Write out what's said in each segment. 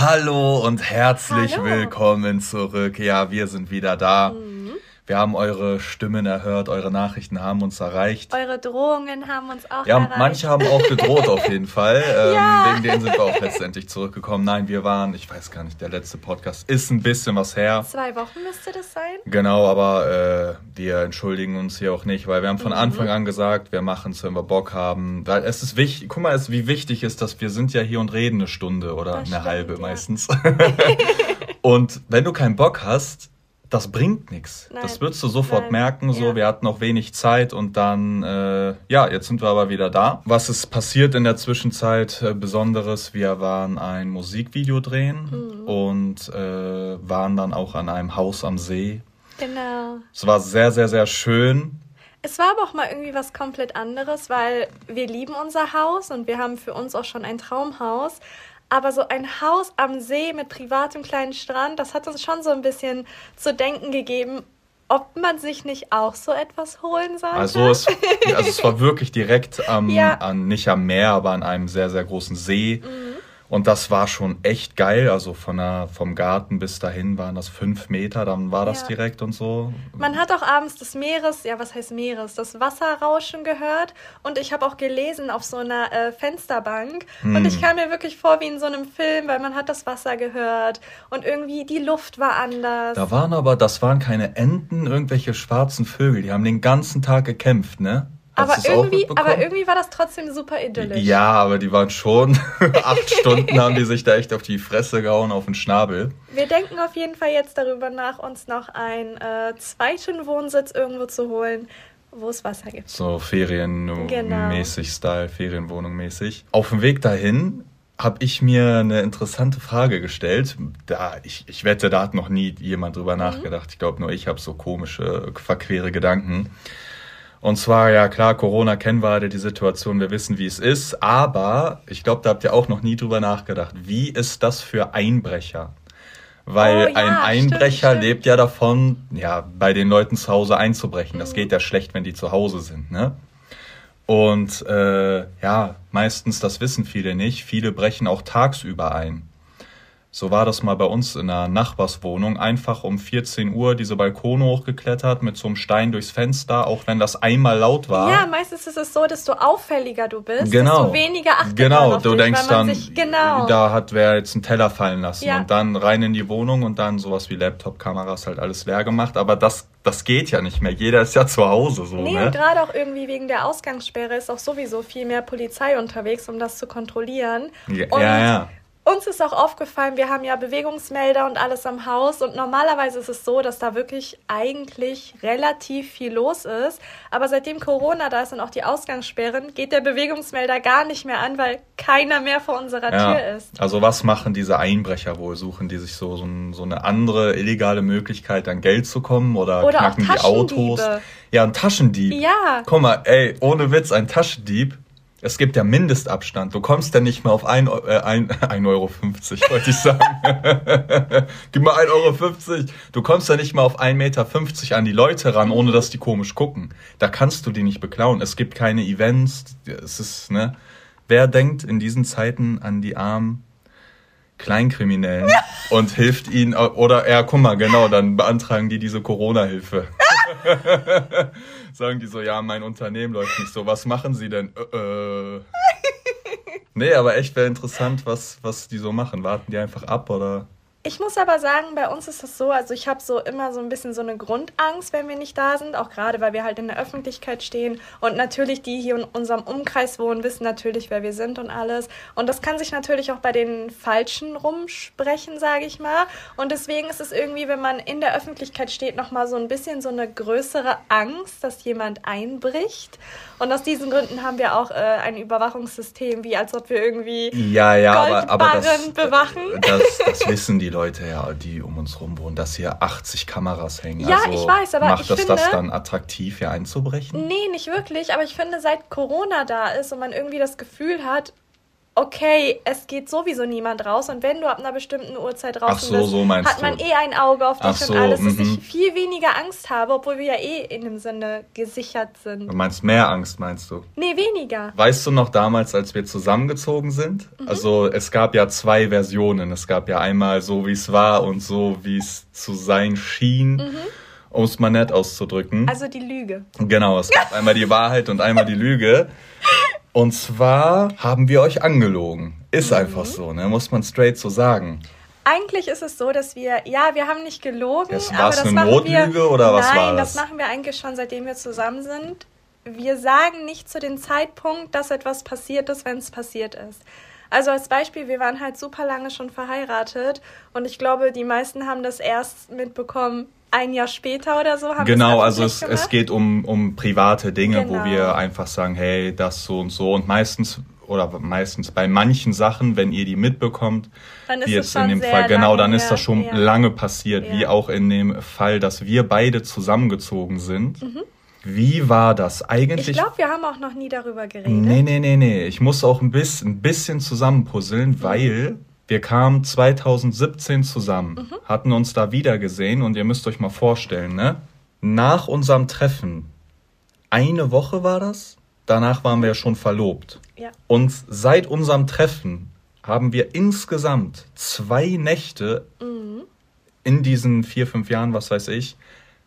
Hallo und herzlich Hallo. willkommen zurück. Ja, wir sind wieder da. Mhm. Wir haben eure Stimmen erhört, eure Nachrichten haben uns erreicht. Eure Drohungen haben uns auch ja, erreicht. Ja, manche haben auch gedroht auf jeden Fall. Ähm, ja. Wegen denen sind wir auch letztendlich zurückgekommen. Nein, wir waren, ich weiß gar nicht, der letzte Podcast ist ein bisschen was her. Zwei Wochen müsste das sein. Genau, aber äh, wir entschuldigen uns hier auch nicht, weil wir haben von mhm. Anfang an gesagt, wir machen es, wenn wir Bock haben. Weil es ist wichtig, guck mal, es, wie wichtig ist das, wir sind ja hier und reden eine Stunde oder das eine stimmt, halbe ja. meistens. und wenn du keinen Bock hast, das bringt nichts. Das würdest du sofort Nein. merken. So, ja. wir hatten noch wenig Zeit und dann, äh, ja, jetzt sind wir aber wieder da. Was ist passiert in der Zwischenzeit äh, Besonderes? Wir waren ein Musikvideo drehen mhm. und äh, waren dann auch an einem Haus am See. Genau. Es war sehr, sehr, sehr schön. Es war aber auch mal irgendwie was komplett anderes, weil wir lieben unser Haus und wir haben für uns auch schon ein Traumhaus. Aber so ein Haus am See mit privatem kleinen Strand, das hat uns schon so ein bisschen zu denken gegeben, ob man sich nicht auch so etwas holen sollte. Also es, also es war wirklich direkt am, ja. an, nicht am Meer, aber an einem sehr, sehr großen See. Mhm. Und das war schon echt geil. Also von der, vom Garten bis dahin waren das fünf Meter, dann war das ja. direkt und so. Man hat auch abends des Meeres, ja, was heißt Meeres, das Wasserrauschen gehört. Und ich habe auch gelesen auf so einer äh, Fensterbank. Hm. Und ich kam mir wirklich vor wie in so einem Film, weil man hat das Wasser gehört. Und irgendwie die Luft war anders. Da waren aber, das waren keine Enten, irgendwelche schwarzen Vögel. Die haben den ganzen Tag gekämpft, ne? Aber irgendwie, aber irgendwie war das trotzdem super idyllisch. Ja, aber die waren schon acht Stunden haben die sich da echt auf die Fresse gehauen, auf den Schnabel. Wir denken auf jeden Fall jetzt darüber nach, uns noch einen äh, zweiten Wohnsitz irgendwo zu holen, wo es Wasser gibt. So ferienmäßig genau. Style, Ferienwohnung mäßig. Auf dem Weg dahin habe ich mir eine interessante Frage gestellt. Da, ich, ich wette, da hat noch nie jemand drüber mhm. nachgedacht. Ich glaube, nur ich habe so komische, verquere Gedanken. Und zwar, ja klar, Corona kennen wir alle die Situation, wir wissen, wie es ist, aber ich glaube, da habt ihr auch noch nie drüber nachgedacht. Wie ist das für Einbrecher? Weil oh, ja, ein Einbrecher stimmt, lebt ja davon, ja, bei den Leuten zu Hause einzubrechen. Das mhm. geht ja schlecht, wenn die zu Hause sind, ne? Und äh, ja, meistens, das wissen viele nicht, viele brechen auch tagsüber ein. So war das mal bei uns in einer Nachbarswohnung. Einfach um 14 Uhr diese Balkone hochgeklettert mit so einem Stein durchs Fenster, auch wenn das einmal laut war. Ja, meistens ist es so, dass du auffälliger du bist, genau. desto weniger achtet Genau, du dich, denkst dann, sich, genau. da hat wer jetzt einen Teller fallen lassen ja. und dann rein in die Wohnung und dann sowas wie Laptop-Kameras halt alles leer gemacht. Aber das, das geht ja nicht mehr. Jeder ist ja zu Hause so. Nee, ne? und gerade auch irgendwie wegen der Ausgangssperre ist auch sowieso viel mehr Polizei unterwegs, um das zu kontrollieren. Ja, und ja. ja uns ist auch aufgefallen, wir haben ja Bewegungsmelder und alles am Haus und normalerweise ist es so, dass da wirklich eigentlich relativ viel los ist. Aber seitdem Corona da ist und auch die Ausgangssperren, geht der Bewegungsmelder gar nicht mehr an, weil keiner mehr vor unserer ja. Tür ist. Also was machen diese Einbrecher wohl? Suchen die sich so, so, so eine andere illegale Möglichkeit, an Geld zu kommen oder, oder knacken die Autos? Ja, ein Taschendieb. Ja. Guck mal, ey, ohne Witz, ein Taschendieb es gibt ja Mindestabstand. Du kommst ja nicht mehr auf 1,50 äh, ein, ein Euro, 50, wollte ich sagen. Gib mal 1,50 Euro. Du kommst ja nicht mal auf 1,50 Meter an die Leute ran, ohne dass die komisch gucken. Da kannst du die nicht beklauen. Es gibt keine Events. Es ist, ne? Wer denkt in diesen Zeiten an die armen Kleinkriminellen und hilft ihnen, oder, ja, guck mal, genau, dann beantragen die diese Corona-Hilfe. Sagen die so, ja, mein Unternehmen läuft nicht so. Was machen sie denn? Äh, äh. Nee, aber echt wäre interessant, was, was die so machen. Warten die einfach ab oder? Ich muss aber sagen, bei uns ist das so, also ich habe so immer so ein bisschen so eine Grundangst, wenn wir nicht da sind, auch gerade weil wir halt in der Öffentlichkeit stehen und natürlich die hier in unserem Umkreis wohnen, wissen natürlich, wer wir sind und alles. Und das kann sich natürlich auch bei den Falschen rumsprechen, sage ich mal. Und deswegen ist es irgendwie, wenn man in der Öffentlichkeit steht, nochmal so ein bisschen so eine größere Angst, dass jemand einbricht und aus diesen Gründen haben wir auch äh, ein Überwachungssystem, wie als ob wir irgendwie ja, ja, aber, aber das, bewachen. Das, das wissen die Leute ja, die um uns rum wohnen, dass hier 80 Kameras hängen. Ja, also ich weiß, aber macht ich das finde, das dann attraktiv, hier einzubrechen? Nee, nicht wirklich. Aber ich finde, seit Corona da ist und man irgendwie das Gefühl hat, okay, es geht sowieso niemand raus und wenn du ab einer bestimmten Uhrzeit draußen so, bist, so hat man du. eh ein Auge auf dich Ach und alles, dass ich mhm. viel weniger Angst habe, obwohl wir ja eh in dem Sinne gesichert sind. Du meinst mehr Angst, meinst du? Nee, weniger. Weißt du noch damals, als wir zusammengezogen sind? Mhm. Also es gab ja zwei Versionen. Es gab ja einmal so, wie es war und so, wie es zu sein schien. Mhm um es mal nett auszudrücken. Also die Lüge. Genau, es gab einmal die Wahrheit und einmal die Lüge. Und zwar haben wir euch angelogen. Ist mhm. einfach so, ne? Muss man straight so sagen. Eigentlich ist es so, dass wir, ja, wir haben nicht gelogen, aber das eine machen Notlüge wir, oder was nein, war das? das machen wir eigentlich schon, seitdem wir zusammen sind. Wir sagen nicht zu dem Zeitpunkt, dass etwas passiert ist, wenn es passiert ist. Also als Beispiel, wir waren halt super lange schon verheiratet und ich glaube, die meisten haben das erst mitbekommen, ein Jahr später oder so haben Genau, also es, es geht um, um private Dinge, genau. wo wir einfach sagen, hey, das so und so. Und meistens oder meistens bei manchen Sachen, wenn ihr die mitbekommt, dann wie jetzt in dem Fall, genau, dann ist das schon ja. lange passiert, ja. wie auch in dem Fall, dass wir beide zusammengezogen sind. Mhm. Wie war das eigentlich? Ich glaube, wir haben auch noch nie darüber geredet. Nee, nee, nee, nee. Ich muss auch ein bisschen, ein bisschen zusammenpuzzeln, mhm. weil wir kamen 2017 zusammen, mhm. hatten uns da wieder gesehen und ihr müsst euch mal vorstellen, ne? Nach unserem Treffen, eine Woche war das, danach waren wir ja schon verlobt. Ja. Und seit unserem Treffen haben wir insgesamt zwei Nächte mhm. in diesen vier, fünf Jahren, was weiß ich,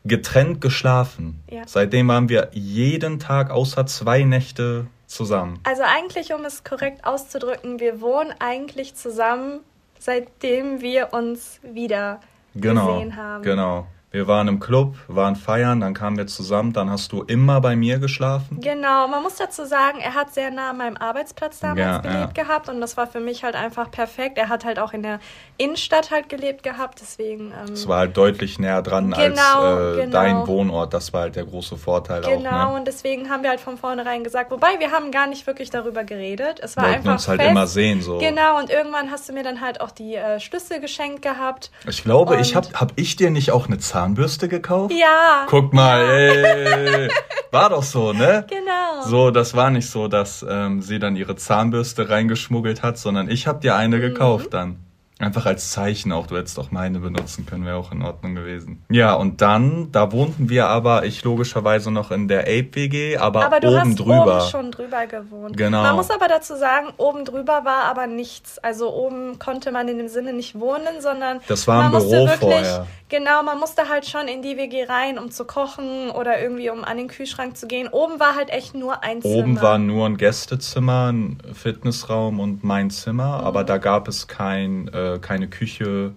getrennt geschlafen. Ja. Seitdem waren wir jeden Tag außer zwei Nächte zusammen. Also eigentlich, um es korrekt auszudrücken, wir wohnen eigentlich zusammen, seitdem wir uns wieder genau, gesehen haben. Genau. Wir waren im Club, waren feiern, dann kamen wir zusammen, dann hast du immer bei mir geschlafen. Genau, man muss dazu sagen, er hat sehr nah an meinem Arbeitsplatz damals ja, gelebt ja. gehabt und das war für mich halt einfach perfekt. Er hat halt auch in der Innenstadt halt gelebt gehabt, deswegen. Ähm, es war halt deutlich näher dran genau, als äh, genau. dein Wohnort, das war halt der große Vorteil genau, auch. Genau, ne? und deswegen haben wir halt von vornherein gesagt, wobei wir haben gar nicht wirklich darüber geredet. Es war Wollten einfach. uns halt fest. immer sehen, so. Genau, und irgendwann hast du mir dann halt auch die äh, Schlüssel geschenkt gehabt. Ich glaube, ich habe hab ich dir nicht auch eine Zahl Zahnbürste gekauft? Ja. Guck mal, ey. War doch so, ne? Genau. So, das war nicht so, dass ähm, sie dann ihre Zahnbürste reingeschmuggelt hat, sondern ich habe dir eine mhm. gekauft dann. Einfach als Zeichen auch, du hättest auch meine benutzen können, wäre auch in Ordnung gewesen. Ja, und dann, da wohnten wir aber, ich logischerweise noch in der Ape-WG, aber, aber du oben hast drüber. oben schon drüber gewohnt. Genau. Man muss aber dazu sagen, oben drüber war aber nichts. Also oben konnte man in dem Sinne nicht wohnen, sondern das war ein man Büro wirklich, vorher. Genau, man musste halt schon in die WG rein, um zu kochen oder irgendwie um an den Kühlschrank zu gehen. Oben war halt echt nur ein Zimmer. Oben war nur ein Gästezimmer, ein Fitnessraum und mein Zimmer, mhm. aber da gab es kein, äh, keine Küche.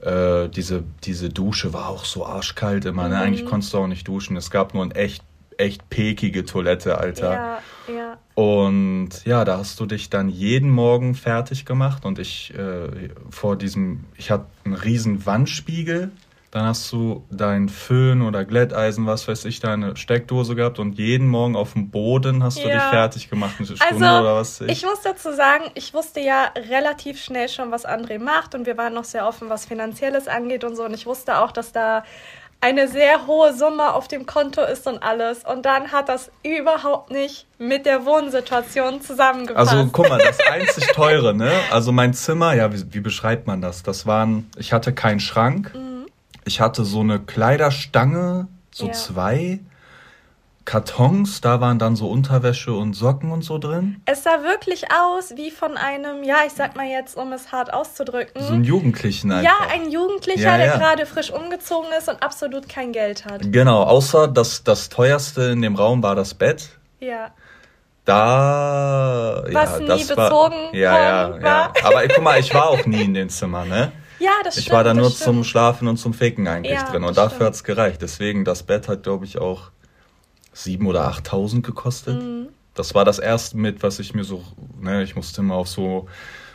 Äh, diese, diese Dusche war auch so arschkalt immer. Mhm. Ne? Eigentlich konntest du auch nicht duschen. Es gab nur ein echt echt pekige Toilette, Alter. Ja, ja. Und ja, da hast du dich dann jeden Morgen fertig gemacht und ich äh, vor diesem, ich hatte einen riesen Wandspiegel. Dann hast du dein Föhn oder Glätteisen, was weiß ich, deine Steckdose gehabt und jeden Morgen auf dem Boden hast du ja. dich fertig gemacht, eine Stunde also, oder was ich. Ich muss dazu sagen, ich wusste ja relativ schnell schon, was André macht und wir waren noch sehr offen, was Finanzielles angeht und so. Und ich wusste auch, dass da eine sehr hohe Summe auf dem Konto ist und alles. Und dann hat das überhaupt nicht mit der Wohnsituation zusammengepasst. Also guck mal, das einzig teure, ne? Also mein Zimmer, ja, wie, wie beschreibt man das? Das waren, ich hatte keinen Schrank. Mhm. Ich hatte so eine Kleiderstange, so ja. zwei. Kartons, da waren dann so Unterwäsche und Socken und so drin. Es sah wirklich aus wie von einem, ja, ich sag mal jetzt, um es hart auszudrücken. So ein Jugendlichen einfach. Ja, ein Jugendlicher, ja, ja. der gerade frisch umgezogen ist und absolut kein Geld hat. Genau, außer das, das teuerste in dem Raum war das Bett. Ja. Da. Was ja, nie bezogen war, ja, ja, war. ja. Aber guck mal, ich war auch nie in den Zimmern, ne? Ja, das stimmt. Ich war da nur stimmt. zum Schlafen und zum Ficken eigentlich ja, drin. Und dafür hat es gereicht. Deswegen, das Bett hat, glaube ich, auch 7.000 oder 8.000 gekostet. Mhm. Das war das erste mit, was ich mir so, ne, ich musste immer auf so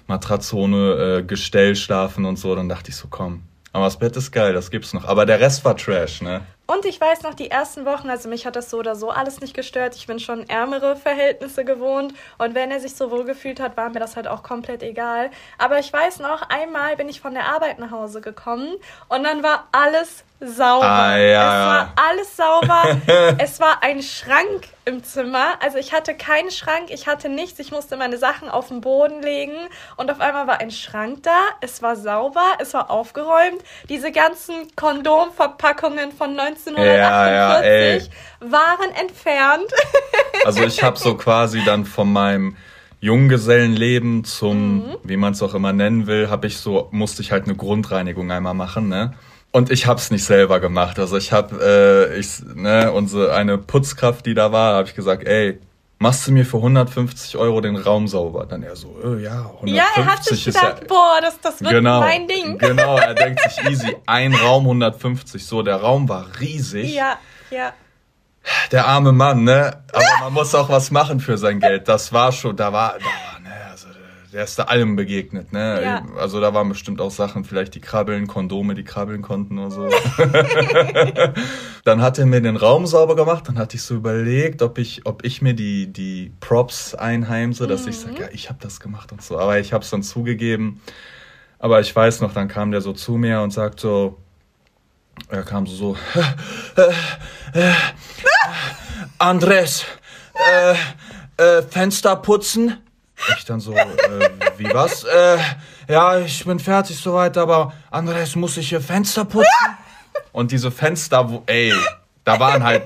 Matratze ohne äh, Gestell schlafen und so. Dann dachte ich so, komm. Aber das Bett ist geil, das gibt's noch. Aber der Rest war Trash, ne? Und ich weiß noch, die ersten Wochen, also mich hat das so oder so alles nicht gestört. Ich bin schon ärmere Verhältnisse gewohnt. Und wenn er sich so wohl gefühlt hat, war mir das halt auch komplett egal. Aber ich weiß noch, einmal bin ich von der Arbeit nach Hause gekommen und dann war alles sauber. Ah, ja. Es war alles sauber. es war ein Schrank im Zimmer. Also ich hatte keinen Schrank, ich hatte nichts. Ich musste meine Sachen auf den Boden legen und auf einmal war ein Schrank da. Es war sauber, es war aufgeräumt. Diese ganzen Kondomverpackungen von 1948 ja, ja, waren entfernt. Also ich habe so quasi dann von meinem Junggesellenleben zum, mhm. wie man es auch immer nennen will, habe ich so musste ich halt eine Grundreinigung einmal machen, ne? Und ich hab's nicht selber gemacht. Also ich hab, äh, ich, ne, unsere eine Putzkraft, die da war, habe ich gesagt, ey, machst du mir für 150 Euro den Raum sauber? Dann er so, äh, ja, 150 Ja, er hat sich gedacht, ja, boah, das, das wird genau, mein Ding. Genau, er denkt sich easy, ein Raum 150. So, der Raum war riesig. Ja, ja. Der arme Mann, ne? Aber man muss auch was machen für sein Geld. Das war schon, da war, da war der ist da allem begegnet, ne? Ja. Also da waren bestimmt auch Sachen, vielleicht die krabbeln, Kondome, die krabbeln konnten oder so. dann hat er mir den Raum sauber gemacht, dann hatte ich so überlegt, ob ich, ob ich mir die, die Props einheimse, dass mhm. ich sage, ja, ich habe das gemacht und so. Aber ich habe es dann zugegeben. Aber ich weiß noch, dann kam der so zu mir und sagt so, er kam so, so äh, äh, Andres, äh, äh, Fenster putzen? Ich dann so, äh, wie was? Äh, ja, ich bin fertig soweit, aber Andres muss ich hier Fenster putzen. Und diese Fenster, wo, ey, da waren halt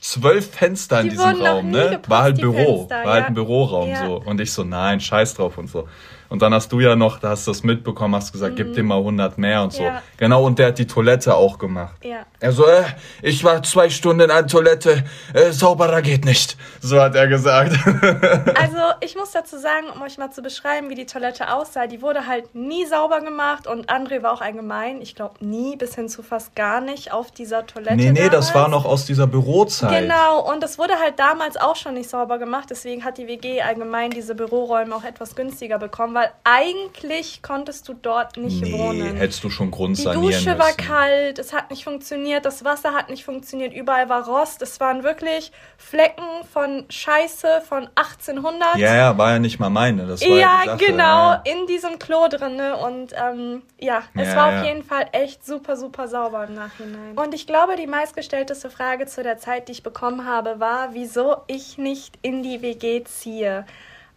zwölf Fenster in die diesem Raum, ne? Geputzt, war halt Büro, Fenster, war halt ein Büroraum ja. so. Und ich so, nein, scheiß drauf und so. Und dann hast du ja noch, da hast du das mitbekommen, hast gesagt, mhm. gib dem mal 100 mehr und so. Ja. Genau, und der hat die Toilette auch gemacht. Ja. Er so, äh, ich war zwei Stunden in der Toilette, äh, sauberer geht nicht. So hat er gesagt. also, ich muss dazu sagen, um euch mal zu beschreiben, wie die Toilette aussah, die wurde halt nie sauber gemacht und André war auch allgemein, ich glaube nie, bis hin zu fast gar nicht auf dieser Toilette. Nee, nee, damals. das war noch aus dieser Bürozeit. Genau, und das wurde halt damals auch schon nicht sauber gemacht, deswegen hat die WG allgemein diese Büroräume auch etwas günstiger bekommen, weil eigentlich konntest du dort nicht nee, wohnen. hättest du schon Grund Die Dusche war kalt, es hat nicht funktioniert, das Wasser hat nicht funktioniert, überall war Rost. Es waren wirklich Flecken von Scheiße von 1800. Ja, ja, war ja nicht mal meine. Das war ja, ja genau, ja. in diesem Klo drin. Ne? Und ähm, ja, es ja, war auf jeden Fall echt super, super sauber im Nachhinein. Und ich glaube, die meistgestellteste Frage zu der Zeit, die ich bekommen habe, war, wieso ich nicht in die WG ziehe.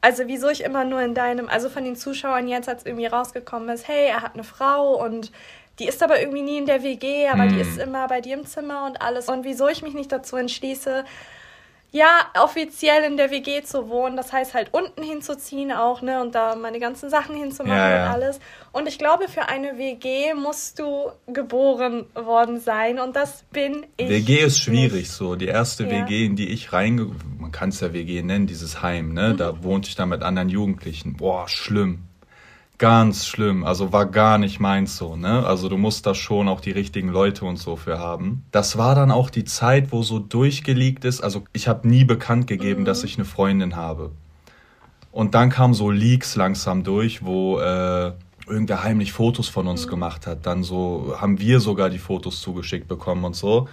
Also wieso ich immer nur in deinem, also von den Zuschauern jetzt, als irgendwie rausgekommen ist, hey, er hat eine Frau und die ist aber irgendwie nie in der WG, aber hm. die ist immer bei dir im Zimmer und alles. Und wieso ich mich nicht dazu entschließe, ja, offiziell in der WG zu wohnen. Das heißt halt unten hinzuziehen auch, ne? Und da meine ganzen Sachen hinzumachen ja, ja. und alles. Und ich glaube, für eine WG musst du geboren worden sein. Und das bin ich. WG ist schwierig nicht. so. Die erste ja. WG, in die ich reinge... Man kann es ja WG nennen, dieses Heim, ne? Mhm. Da wohnte ich dann mit anderen Jugendlichen. Boah, schlimm ganz schlimm. Also war gar nicht meins so, ne? Also du musst da schon auch die richtigen Leute und so für haben. Das war dann auch die Zeit, wo so durchgeleakt ist. Also ich habe nie bekannt gegeben, mhm. dass ich eine Freundin habe. Und dann kamen so Leaks langsam durch, wo äh, irgendwer heimlich Fotos von uns mhm. gemacht hat. Dann so haben wir sogar die Fotos zugeschickt bekommen und so.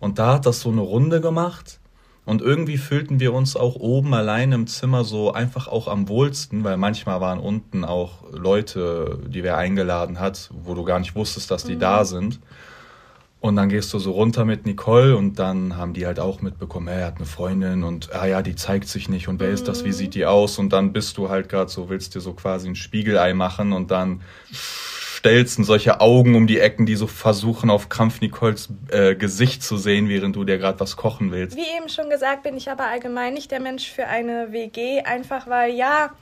Und da hat das so eine Runde gemacht. Und irgendwie fühlten wir uns auch oben allein im Zimmer so einfach auch am wohlsten, weil manchmal waren unten auch Leute, die wer eingeladen hat, wo du gar nicht wusstest, dass die mhm. da sind. Und dann gehst du so runter mit Nicole und dann haben die halt auch mitbekommen, er hat eine Freundin und ah ja, die zeigt sich nicht und wer ist das, wie mhm. sieht die aus? Und dann bist du halt gerade so, willst dir so quasi ein Spiegelei machen und dann Stelzen, solche Augen um die Ecken, die so versuchen, auf Krampf Nicoles äh, Gesicht zu sehen, während du dir gerade was kochen willst. Wie eben schon gesagt, bin ich aber allgemein nicht der Mensch für eine WG, einfach weil, ja,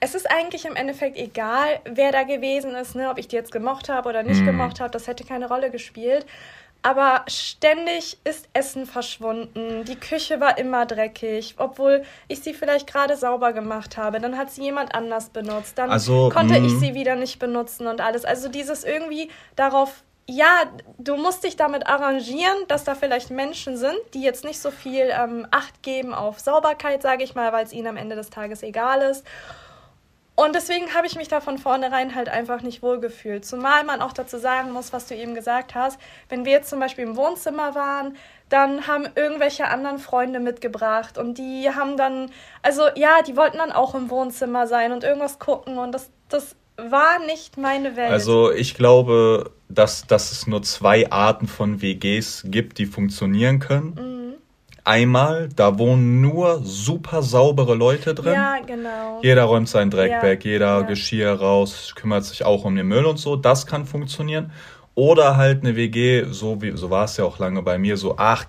es ist eigentlich im Endeffekt egal, wer da gewesen ist, ne? ob ich die jetzt gemocht habe oder nicht mm. gemocht habe, das hätte keine Rolle gespielt. Aber ständig ist Essen verschwunden. Die Küche war immer dreckig, obwohl ich sie vielleicht gerade sauber gemacht habe. Dann hat sie jemand anders benutzt. Dann also, konnte ich mm. sie wieder nicht benutzen und alles. Also dieses irgendwie darauf ja, du musst dich damit arrangieren, dass da vielleicht Menschen sind, die jetzt nicht so viel ähm, Acht geben auf Sauberkeit, sage ich mal, weil es ihnen am Ende des Tages egal ist. Und deswegen habe ich mich da von vornherein halt einfach nicht wohlgefühlt. Zumal man auch dazu sagen muss, was du eben gesagt hast. Wenn wir jetzt zum Beispiel im Wohnzimmer waren, dann haben irgendwelche anderen Freunde mitgebracht und die haben dann, also ja, die wollten dann auch im Wohnzimmer sein und irgendwas gucken und das, das war nicht meine Welt. Also ich glaube, dass, dass es nur zwei Arten von WGs gibt, die funktionieren können. Mhm. Einmal, da wohnen nur super saubere Leute drin. Ja, genau. Jeder räumt seinen Dreck ja. weg, jeder ja. Geschirr raus, kümmert sich auch um den Müll und so. Das kann funktionieren. Oder halt eine WG, so wie so war es ja auch lange bei mir, so ach,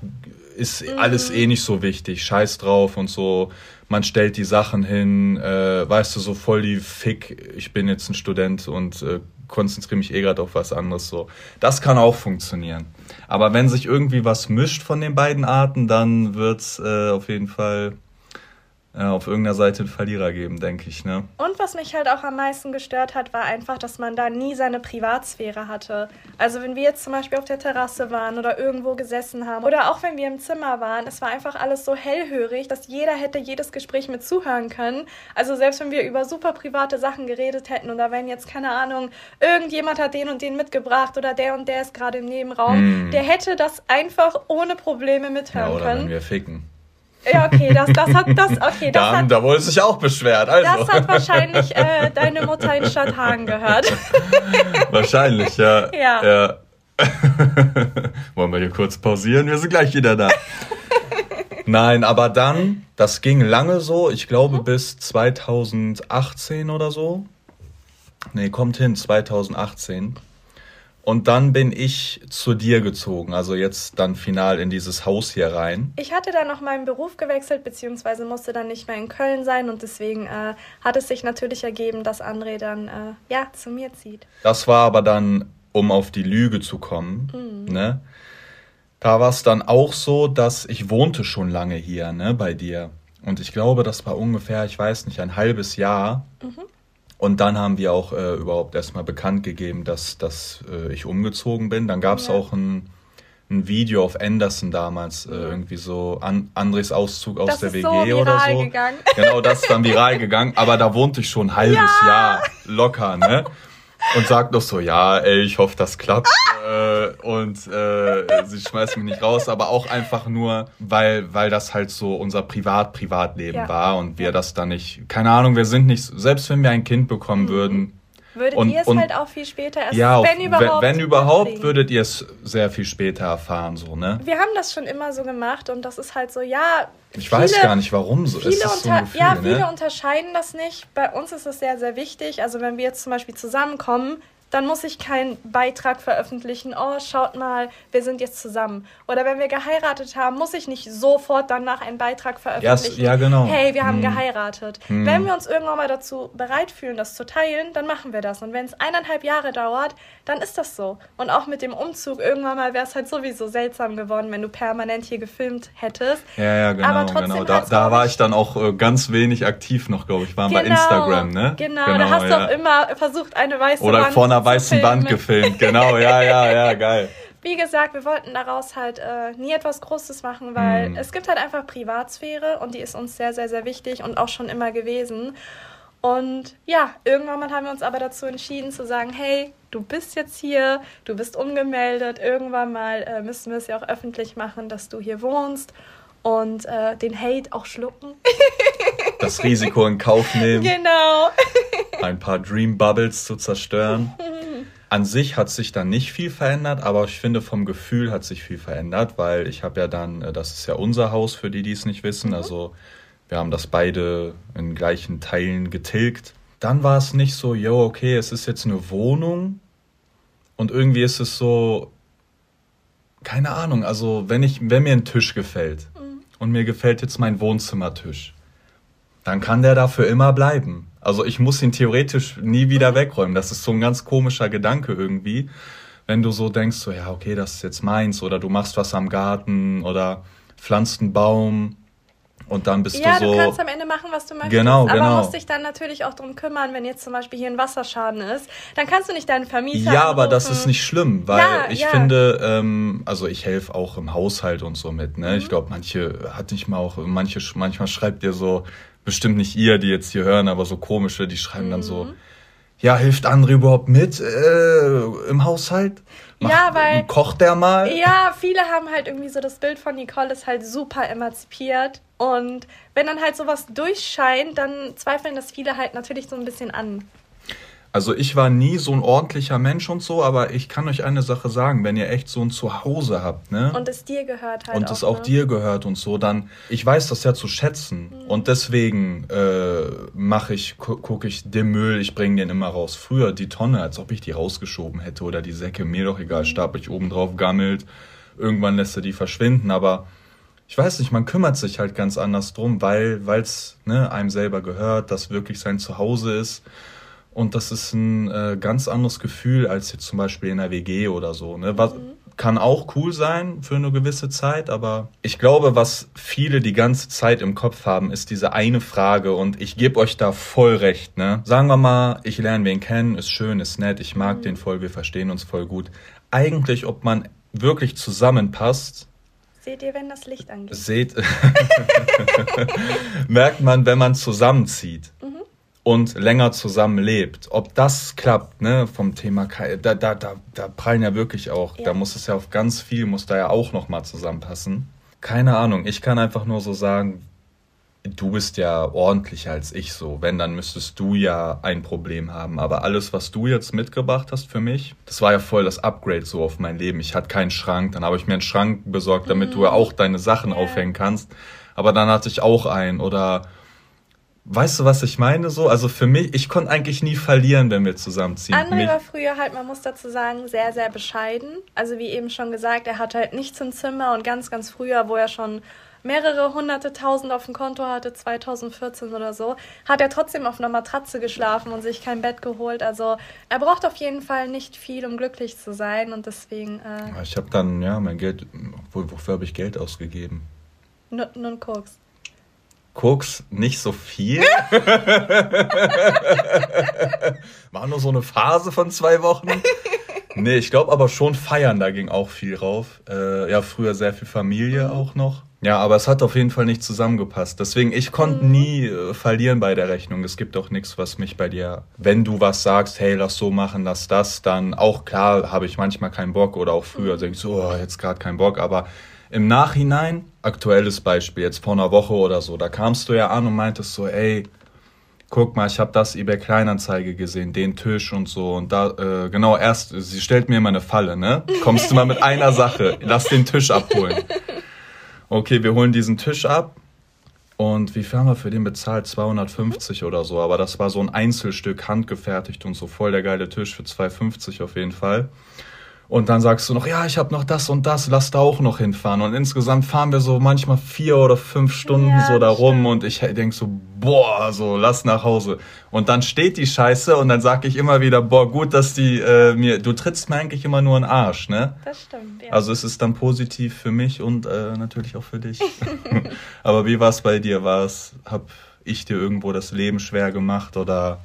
ist mhm. alles eh nicht so wichtig, scheiß drauf und so. Man stellt die Sachen hin, äh, weißt du, so voll die Fick, ich bin jetzt ein Student und äh, konzentriere mich eh gerade auf was anderes so. Das kann auch funktionieren. Aber wenn sich irgendwie was mischt von den beiden Arten, dann wird's äh, auf jeden Fall auf irgendeiner Seite einen Verlierer geben, denke ich. Ne? Und was mich halt auch am meisten gestört hat, war einfach, dass man da nie seine Privatsphäre hatte. Also wenn wir jetzt zum Beispiel auf der Terrasse waren oder irgendwo gesessen haben oder auch wenn wir im Zimmer waren, es war einfach alles so hellhörig, dass jeder hätte jedes Gespräch mit zuhören können. Also selbst wenn wir über super private Sachen geredet hätten und da wären jetzt, keine Ahnung, irgendjemand hat den und den mitgebracht oder der und der ist gerade im Nebenraum, mm. der hätte das einfach ohne Probleme mithören ja, oder können. Wenn wir ficken. Ja, okay, das, das hat das, okay, das Dann, hat, da wurde sich auch beschwert. Also. Das hat wahrscheinlich äh, deine Mutter in Stadthagen gehört. wahrscheinlich, ja. Ja. ja. Wollen wir hier kurz pausieren? Wir sind gleich wieder da. Nein, aber dann, das ging lange so, ich glaube mhm. bis 2018 oder so. Nee, kommt hin, 2018. Und dann bin ich zu dir gezogen, also jetzt dann final in dieses Haus hier rein. Ich hatte dann noch meinen Beruf gewechselt, beziehungsweise musste dann nicht mehr in Köln sein und deswegen äh, hat es sich natürlich ergeben, dass André dann äh, ja zu mir zieht. Das war aber dann, um auf die Lüge zu kommen, mhm. ne? Da war es dann auch so, dass ich wohnte schon lange hier, ne, bei dir. Und ich glaube, das war ungefähr, ich weiß nicht, ein halbes Jahr. Mhm. Und dann haben wir auch äh, überhaupt erstmal bekannt gegeben, dass, dass äh, ich umgezogen bin. Dann gab es ja. auch ein, ein Video auf Anderson damals, äh, irgendwie so An Andres Auszug aus das der WG so oder so. Gegangen. Genau, das ist dann viral gegangen. Aber da wohnte ich schon ein halbes ja. Jahr locker, ne? Und sagt noch so, ja, ey, ich hoffe, das klappt. äh, und äh, sie schmeißt mich nicht raus, aber auch einfach nur, weil, weil das halt so unser Privat-Privatleben ja. war und wir das dann nicht, keine Ahnung, wir sind nicht, selbst wenn wir ein Kind bekommen mhm. würden, Würdet und, ihr es und, halt auch viel später erst, ja, wenn überhaupt? Wenn, wenn überhaupt, würdet ihr es sehr viel später erfahren, so, ne? Wir haben das schon immer so gemacht und das ist halt so, ja. Ich viele, weiß gar nicht, warum so. Viele, unter, so Gefühl, ja, viele ne? unterscheiden das nicht. Bei uns ist es sehr, sehr wichtig. Also wenn wir jetzt zum Beispiel zusammenkommen, dann muss ich keinen Beitrag veröffentlichen, oh, schaut mal, wir sind jetzt zusammen. Oder wenn wir geheiratet haben, muss ich nicht sofort danach einen Beitrag veröffentlichen. Ja, ja genau. Hey, wir haben hm. geheiratet. Hm. Wenn wir uns irgendwann mal dazu bereit fühlen, das zu teilen, dann machen wir das. Und wenn es eineinhalb Jahre dauert, dann ist das so. Und auch mit dem Umzug, irgendwann mal wäre es halt sowieso seltsam geworden, wenn du permanent hier gefilmt hättest. Ja, ja, genau. Aber trotzdem genau. Da, da war ich dann auch äh, ganz wenig aktiv noch, glaube ich. Waren genau, bei Instagram, ne? Genau, genau da hast ja. du auch immer versucht, eine weiße Oder Wand vor einer weißen Wand gefilmt, genau, ja, ja, ja, geil. Wie gesagt, wir wollten daraus halt äh, nie etwas Großes machen, weil mm. es gibt halt einfach Privatsphäre und die ist uns sehr, sehr, sehr wichtig und auch schon immer gewesen. Und ja, irgendwann mal haben wir uns aber dazu entschieden zu sagen, hey, du bist jetzt hier, du bist umgemeldet, irgendwann mal äh, müssen wir es ja auch öffentlich machen, dass du hier wohnst und äh, den Hate auch schlucken. Das Risiko in Kauf nehmen. Genau. Ein paar Dream Bubbles zu zerstören. An sich hat sich dann nicht viel verändert, aber ich finde vom Gefühl hat sich viel verändert, weil ich habe ja dann, äh, das ist ja unser Haus für die, die es nicht wissen, mhm. also wir haben das beide in gleichen Teilen getilgt. Dann war es nicht so, yo, okay, es ist jetzt eine Wohnung und irgendwie ist es so, keine Ahnung, also wenn ich, wenn mir ein Tisch gefällt mhm. und mir gefällt jetzt mein Wohnzimmertisch, dann kann der dafür immer bleiben. Also ich muss ihn theoretisch nie wieder wegräumen. Das ist so ein ganz komischer Gedanke irgendwie, wenn du so denkst, so ja, okay, das ist jetzt meins oder du machst was am Garten oder pflanzt einen Baum und dann bist ja, du so. Ja, du kannst am Ende machen, was du möchtest. Genau, aber genau. musst dich dann natürlich auch darum kümmern, wenn jetzt zum Beispiel hier ein Wasserschaden ist. Dann kannst du nicht deinen Vermieter. Ja, anrufen. aber das ist nicht schlimm, weil ja, ich ja. finde, ähm, also ich helfe auch im Haushalt und so mit. Ne? Mhm. Ich glaube, manche hat nicht mal auch, manche, manchmal schreibt dir so, bestimmt nicht ihr, die jetzt hier hören, aber so komische, die schreiben mhm. dann so, mhm. ja, hilft André überhaupt mit äh, im Haushalt? Macht, ja, weil. Kocht der mal? Ja, viele haben halt irgendwie so das Bild von Nicole ist halt super emanzipiert. Und wenn dann halt sowas durchscheint, dann zweifeln das viele halt natürlich so ein bisschen an. Also ich war nie so ein ordentlicher Mensch und so, aber ich kann euch eine Sache sagen, wenn ihr echt so ein Zuhause habt, ne? Und es dir gehört halt. Und es auch ne? dir gehört und so, dann, ich weiß das ja zu schätzen. Mhm. Und deswegen äh, mache ich, gu gucke ich den Müll, ich bringe den immer raus. Früher die Tonne, als ob ich die rausgeschoben hätte oder die Säcke, mir doch egal, mhm. starb ich oben drauf, gammelt. Irgendwann lässt er die verschwinden, aber ich weiß nicht, man kümmert sich halt ganz anders drum, weil es ne, einem selber gehört, dass wirklich sein Zuhause ist. Und das ist ein äh, ganz anderes Gefühl als jetzt zum Beispiel in der WG oder so. Ne? Was, mhm. Kann auch cool sein für eine gewisse Zeit, aber ich glaube, was viele die ganze Zeit im Kopf haben, ist diese eine Frage und ich gebe euch da voll recht. Ne? Sagen wir mal, ich lerne wen kennen, ist schön, ist nett, ich mag mhm. den voll, wir verstehen uns voll gut. Eigentlich, ob man wirklich zusammenpasst, Seht ihr, wenn das Licht angeht? Seht, merkt man, wenn man zusammenzieht. Mhm und länger zusammen lebt. Ob das klappt, ne, vom Thema, da, da, da, da prallen ja wirklich auch, ja. da muss es ja auf ganz viel, muss da ja auch nochmal zusammenpassen. Keine Ahnung, ich kann einfach nur so sagen, du bist ja ordentlicher als ich so. Wenn, dann müsstest du ja ein Problem haben. Aber alles, was du jetzt mitgebracht hast für mich, das war ja voll das Upgrade so auf mein Leben. Ich hatte keinen Schrank, dann habe ich mir einen Schrank besorgt, damit mhm. du ja auch deine Sachen yeah. aufhängen kannst. Aber dann hatte ich auch einen oder Weißt du, was ich meine so? Also für mich, ich konnte eigentlich nie verlieren, wenn wir zusammenziehen. André war früher halt, man muss dazu sagen, sehr, sehr bescheiden. Also wie eben schon gesagt, er hatte halt nichts im Zimmer und ganz, ganz früher, wo er schon mehrere hunderte tausend auf dem Konto hatte, 2014 oder so, hat er trotzdem auf einer Matratze geschlafen und sich kein Bett geholt. Also er braucht auf jeden Fall nicht viel, um glücklich zu sein und deswegen... Äh, ich habe dann, ja, mein Geld, wofür habe ich Geld ausgegeben? Nun Koks. Koks nicht so viel. War nur so eine Phase von zwei Wochen. Nee, ich glaube aber schon feiern, da ging auch viel rauf. Äh, ja, früher sehr viel Familie mhm. auch noch. Ja, aber es hat auf jeden Fall nicht zusammengepasst. Deswegen, ich konnte mhm. nie äh, verlieren bei der Rechnung. Es gibt auch nichts, was mich bei dir, wenn du was sagst, hey, lass so machen, lass das, dann auch klar habe ich manchmal keinen Bock oder auch früher mhm. denke ich so, oh, jetzt gerade keinen Bock, aber im Nachhinein, aktuelles Beispiel, jetzt vor einer Woche oder so, da kamst du ja an und meintest so, ey, guck mal, ich habe das eBay Kleinanzeige gesehen, den Tisch und so und da äh, genau erst sie stellt mir immer eine Falle, ne? Kommst du mal mit einer Sache, lass den Tisch abholen. Okay, wir holen diesen Tisch ab und wie viel haben wir für den bezahlt? 250 oder so, aber das war so ein Einzelstück handgefertigt und so voll der geile Tisch für 250 auf jeden Fall. Und dann sagst du noch, ja, ich habe noch das und das, lass da auch noch hinfahren. Und insgesamt fahren wir so manchmal vier oder fünf Stunden ja, so da rum und ich denk so, boah, so lass nach Hause. Und dann steht die Scheiße und dann sag ich immer wieder, boah, gut, dass die äh, mir, du trittst mir eigentlich immer nur einen Arsch, ne? Das stimmt, ja. Also es ist dann positiv für mich und äh, natürlich auch für dich. Aber wie war es bei dir? War es, hab ich dir irgendwo das Leben schwer gemacht oder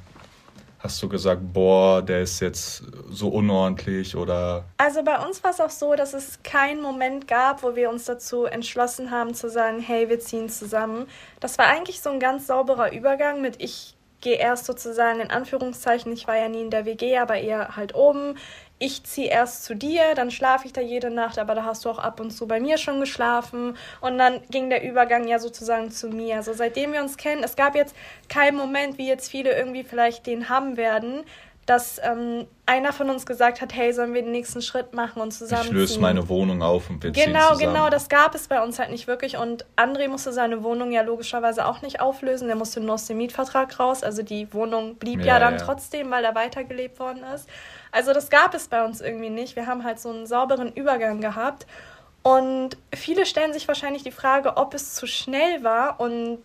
Hast du gesagt, boah, der ist jetzt so unordentlich oder? Also bei uns war es auch so, dass es keinen Moment gab, wo wir uns dazu entschlossen haben zu sagen, hey, wir ziehen zusammen. Das war eigentlich so ein ganz sauberer Übergang mit ich gehe erst sozusagen in Anführungszeichen, ich war ja nie in der WG, aber eher halt oben ich ziehe erst zu dir, dann schlafe ich da jede Nacht, aber da hast du auch ab und zu bei mir schon geschlafen. Und dann ging der Übergang ja sozusagen zu mir. Also seitdem wir uns kennen, es gab jetzt keinen Moment, wie jetzt viele irgendwie vielleicht den haben werden, dass ähm, einer von uns gesagt hat, hey, sollen wir den nächsten Schritt machen und zusammen. Ich löse meine Wohnung auf und wir genau, zusammen. Genau, genau, das gab es bei uns halt nicht wirklich. Und André musste seine Wohnung ja logischerweise auch nicht auflösen. Der musste nur aus dem Mietvertrag raus. Also die Wohnung blieb ja, ja dann ja. trotzdem, weil er weitergelebt worden ist. Also das gab es bei uns irgendwie nicht. Wir haben halt so einen sauberen Übergang gehabt. Und viele stellen sich wahrscheinlich die Frage, ob es zu schnell war und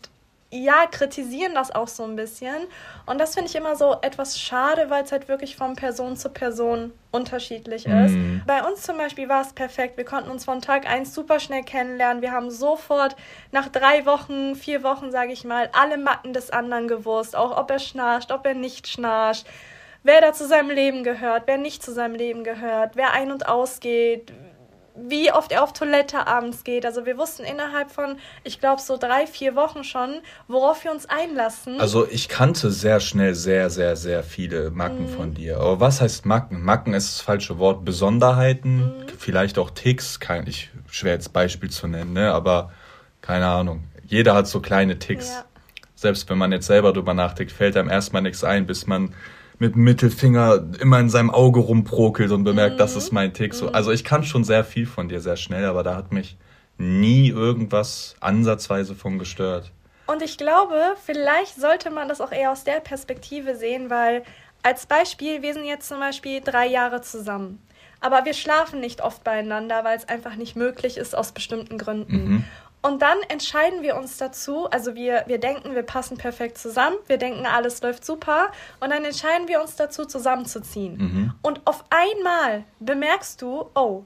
ja, kritisieren das auch so ein bisschen. Und das finde ich immer so etwas schade, weil es halt wirklich von Person zu Person unterschiedlich ist. Mm. Bei uns zum Beispiel war es perfekt. Wir konnten uns von Tag 1 super schnell kennenlernen. Wir haben sofort nach drei Wochen, vier Wochen, sage ich mal, alle Macken des anderen gewusst. Auch ob er schnarcht, ob er nicht schnarcht. Wer da zu seinem Leben gehört, wer nicht zu seinem Leben gehört, wer ein- und ausgeht, wie oft er auf Toilette abends geht. Also wir wussten innerhalb von, ich glaube, so drei, vier Wochen schon, worauf wir uns einlassen. Also ich kannte sehr schnell sehr, sehr, sehr viele Macken mhm. von dir. Aber was heißt Macken? Macken ist das falsche Wort. Besonderheiten, mhm. vielleicht auch Ticks, kein, ich schwer jetzt Beispiel zu nennen, ne? aber keine Ahnung. Jeder hat so kleine Ticks. Ja. Selbst wenn man jetzt selber drüber nachdenkt, fällt einem erstmal nichts ein, bis man mit Mittelfinger immer in seinem Auge rumprokelt und bemerkt, mhm. das ist mein Tick. So, mhm. also ich kann schon sehr viel von dir sehr schnell, aber da hat mich nie irgendwas ansatzweise von gestört. Und ich glaube, vielleicht sollte man das auch eher aus der Perspektive sehen, weil als Beispiel, wir sind jetzt zum Beispiel drei Jahre zusammen. Aber wir schlafen nicht oft beieinander, weil es einfach nicht möglich ist aus bestimmten Gründen. Mhm. Und dann entscheiden wir uns dazu, also wir, wir denken, wir passen perfekt zusammen, wir denken, alles läuft super und dann entscheiden wir uns dazu, zusammenzuziehen. Mhm. Und auf einmal bemerkst du, oh,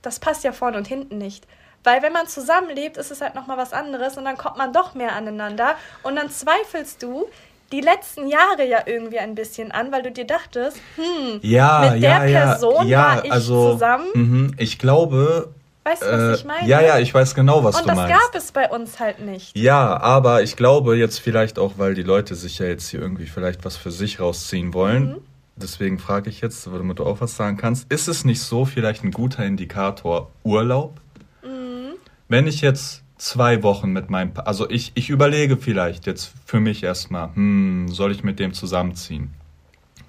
das passt ja vorne und hinten nicht. Weil wenn man zusammenlebt, ist es halt nochmal was anderes und dann kommt man doch mehr aneinander und dann zweifelst du die letzten Jahre ja irgendwie ein bisschen an, weil du dir dachtest, hm, ja, mit der ja, Person ja, war ich also, zusammen. Mh, ich glaube, Weißt du, was äh, ich meine? Ja, ja, ich weiß genau, was und du meinst. Und das gab es bei uns halt nicht. Ja, aber ich glaube jetzt vielleicht auch, weil die Leute sich ja jetzt hier irgendwie vielleicht was für sich rausziehen wollen. Mhm. Deswegen frage ich jetzt, damit du auch was sagen kannst, ist es nicht so vielleicht ein guter Indikator Urlaub? Mhm. Wenn ich jetzt zwei Wochen mit meinem, pa also ich, ich überlege vielleicht jetzt für mich erstmal, hm, soll ich mit dem zusammenziehen?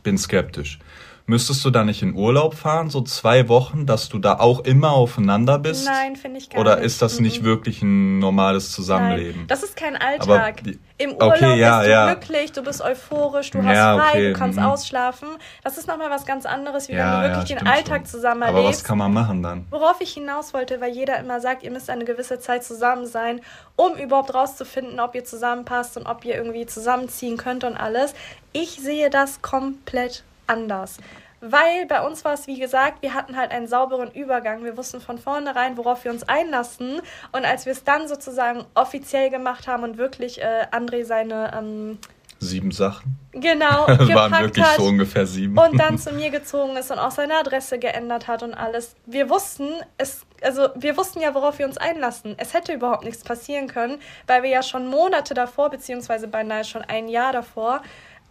Bin skeptisch. Müsstest du da nicht in Urlaub fahren, so zwei Wochen, dass du da auch immer aufeinander bist? Nein, finde ich gar Oder nicht. Oder ist das nicht mhm. wirklich ein normales Zusammenleben? Nein, das ist kein Alltag. Die, Im Urlaub okay, ja, bist du ja. glücklich, du bist euphorisch, du hast ja, frei, okay. du kannst mhm. ausschlafen. Das ist nochmal was ganz anderes, wie wenn du wirklich den Alltag schon. zusammen erlebst. Aber was kann man machen dann? Worauf ich hinaus wollte, weil jeder immer sagt, ihr müsst eine gewisse Zeit zusammen sein, um überhaupt rauszufinden, ob ihr zusammenpasst und ob ihr irgendwie zusammenziehen könnt und alles. Ich sehe das komplett anders. Weil bei uns war es, wie gesagt, wir hatten halt einen sauberen Übergang. Wir wussten von vornherein, worauf wir uns einlassen. Und als wir es dann sozusagen offiziell gemacht haben und wirklich äh, André seine ähm, sieben Sachen. Genau, das waren wirklich so ungefähr sieben. Und dann zu mir gezogen ist und auch seine Adresse geändert hat und alles. Wir wussten, es, also wir wussten ja, worauf wir uns einlassen. Es hätte überhaupt nichts passieren können, weil wir ja schon Monate davor, beziehungsweise beinahe schon ein Jahr davor,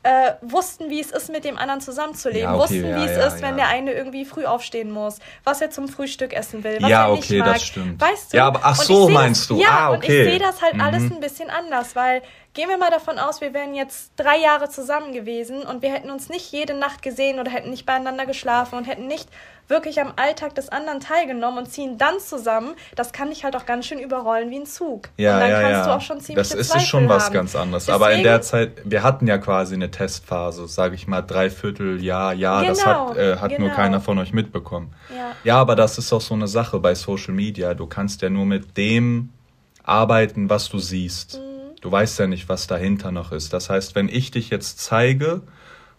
äh, wussten, wie es ist, mit dem anderen zusammenzuleben, ja, okay, wussten, ja, wie es ja, ist, wenn der eine irgendwie früh aufstehen muss, was er zum Frühstück essen will, was er nicht okay, mag. Das stimmt. Weißt du? Ja, aber ach so meinst das, du. Ja, ah, okay. und ich sehe das halt mhm. alles ein bisschen anders, weil Gehen wir mal davon aus, wir wären jetzt drei Jahre zusammen gewesen und wir hätten uns nicht jede Nacht gesehen oder hätten nicht beieinander geschlafen und hätten nicht wirklich am Alltag des anderen teilgenommen und ziehen dann zusammen. Das kann dich halt auch ganz schön überrollen wie ein Zug. Ja, und dann ja, kannst ja. du auch schon ziemlich Das ist Zweifel schon was haben. ganz anderes. Deswegen, Aber in der Zeit, wir hatten ja quasi eine Testphase, sage ich mal, dreiviertel Jahr, Jahr. Genau, das hat, äh, hat genau. nur keiner von euch mitbekommen. Ja. ja, aber das ist auch so eine Sache bei Social Media. Du kannst ja nur mit dem arbeiten, was du siehst. Mhm. Du weißt ja nicht, was dahinter noch ist. Das heißt, wenn ich dich jetzt zeige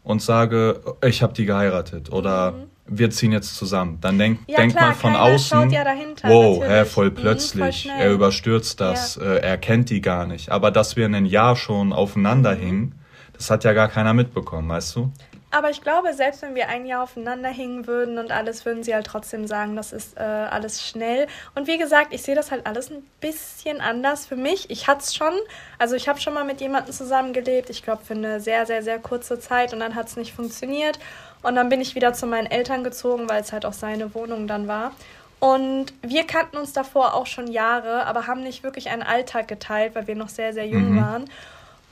und sage, ich habe die geheiratet oder mhm. Wir ziehen jetzt zusammen, dann denk, ja, denkt klar, man von außen, ja dahinter, wow, hä, voll plötzlich, mhm, voll er überstürzt das, ja. äh, er kennt die gar nicht. Aber dass wir in einem Jahr schon aufeinander mhm. hingen, das hat ja gar keiner mitbekommen, weißt du? Aber ich glaube, selbst wenn wir ein Jahr aufeinander hängen würden und alles, würden sie halt trotzdem sagen, das ist äh, alles schnell. Und wie gesagt, ich sehe das halt alles ein bisschen anders für mich. Ich hatte es schon, also ich habe schon mal mit jemandem zusammengelebt, ich glaube für eine sehr, sehr, sehr kurze Zeit und dann hat es nicht funktioniert. Und dann bin ich wieder zu meinen Eltern gezogen, weil es halt auch seine Wohnung dann war. Und wir kannten uns davor auch schon Jahre, aber haben nicht wirklich einen Alltag geteilt, weil wir noch sehr, sehr jung mhm. waren.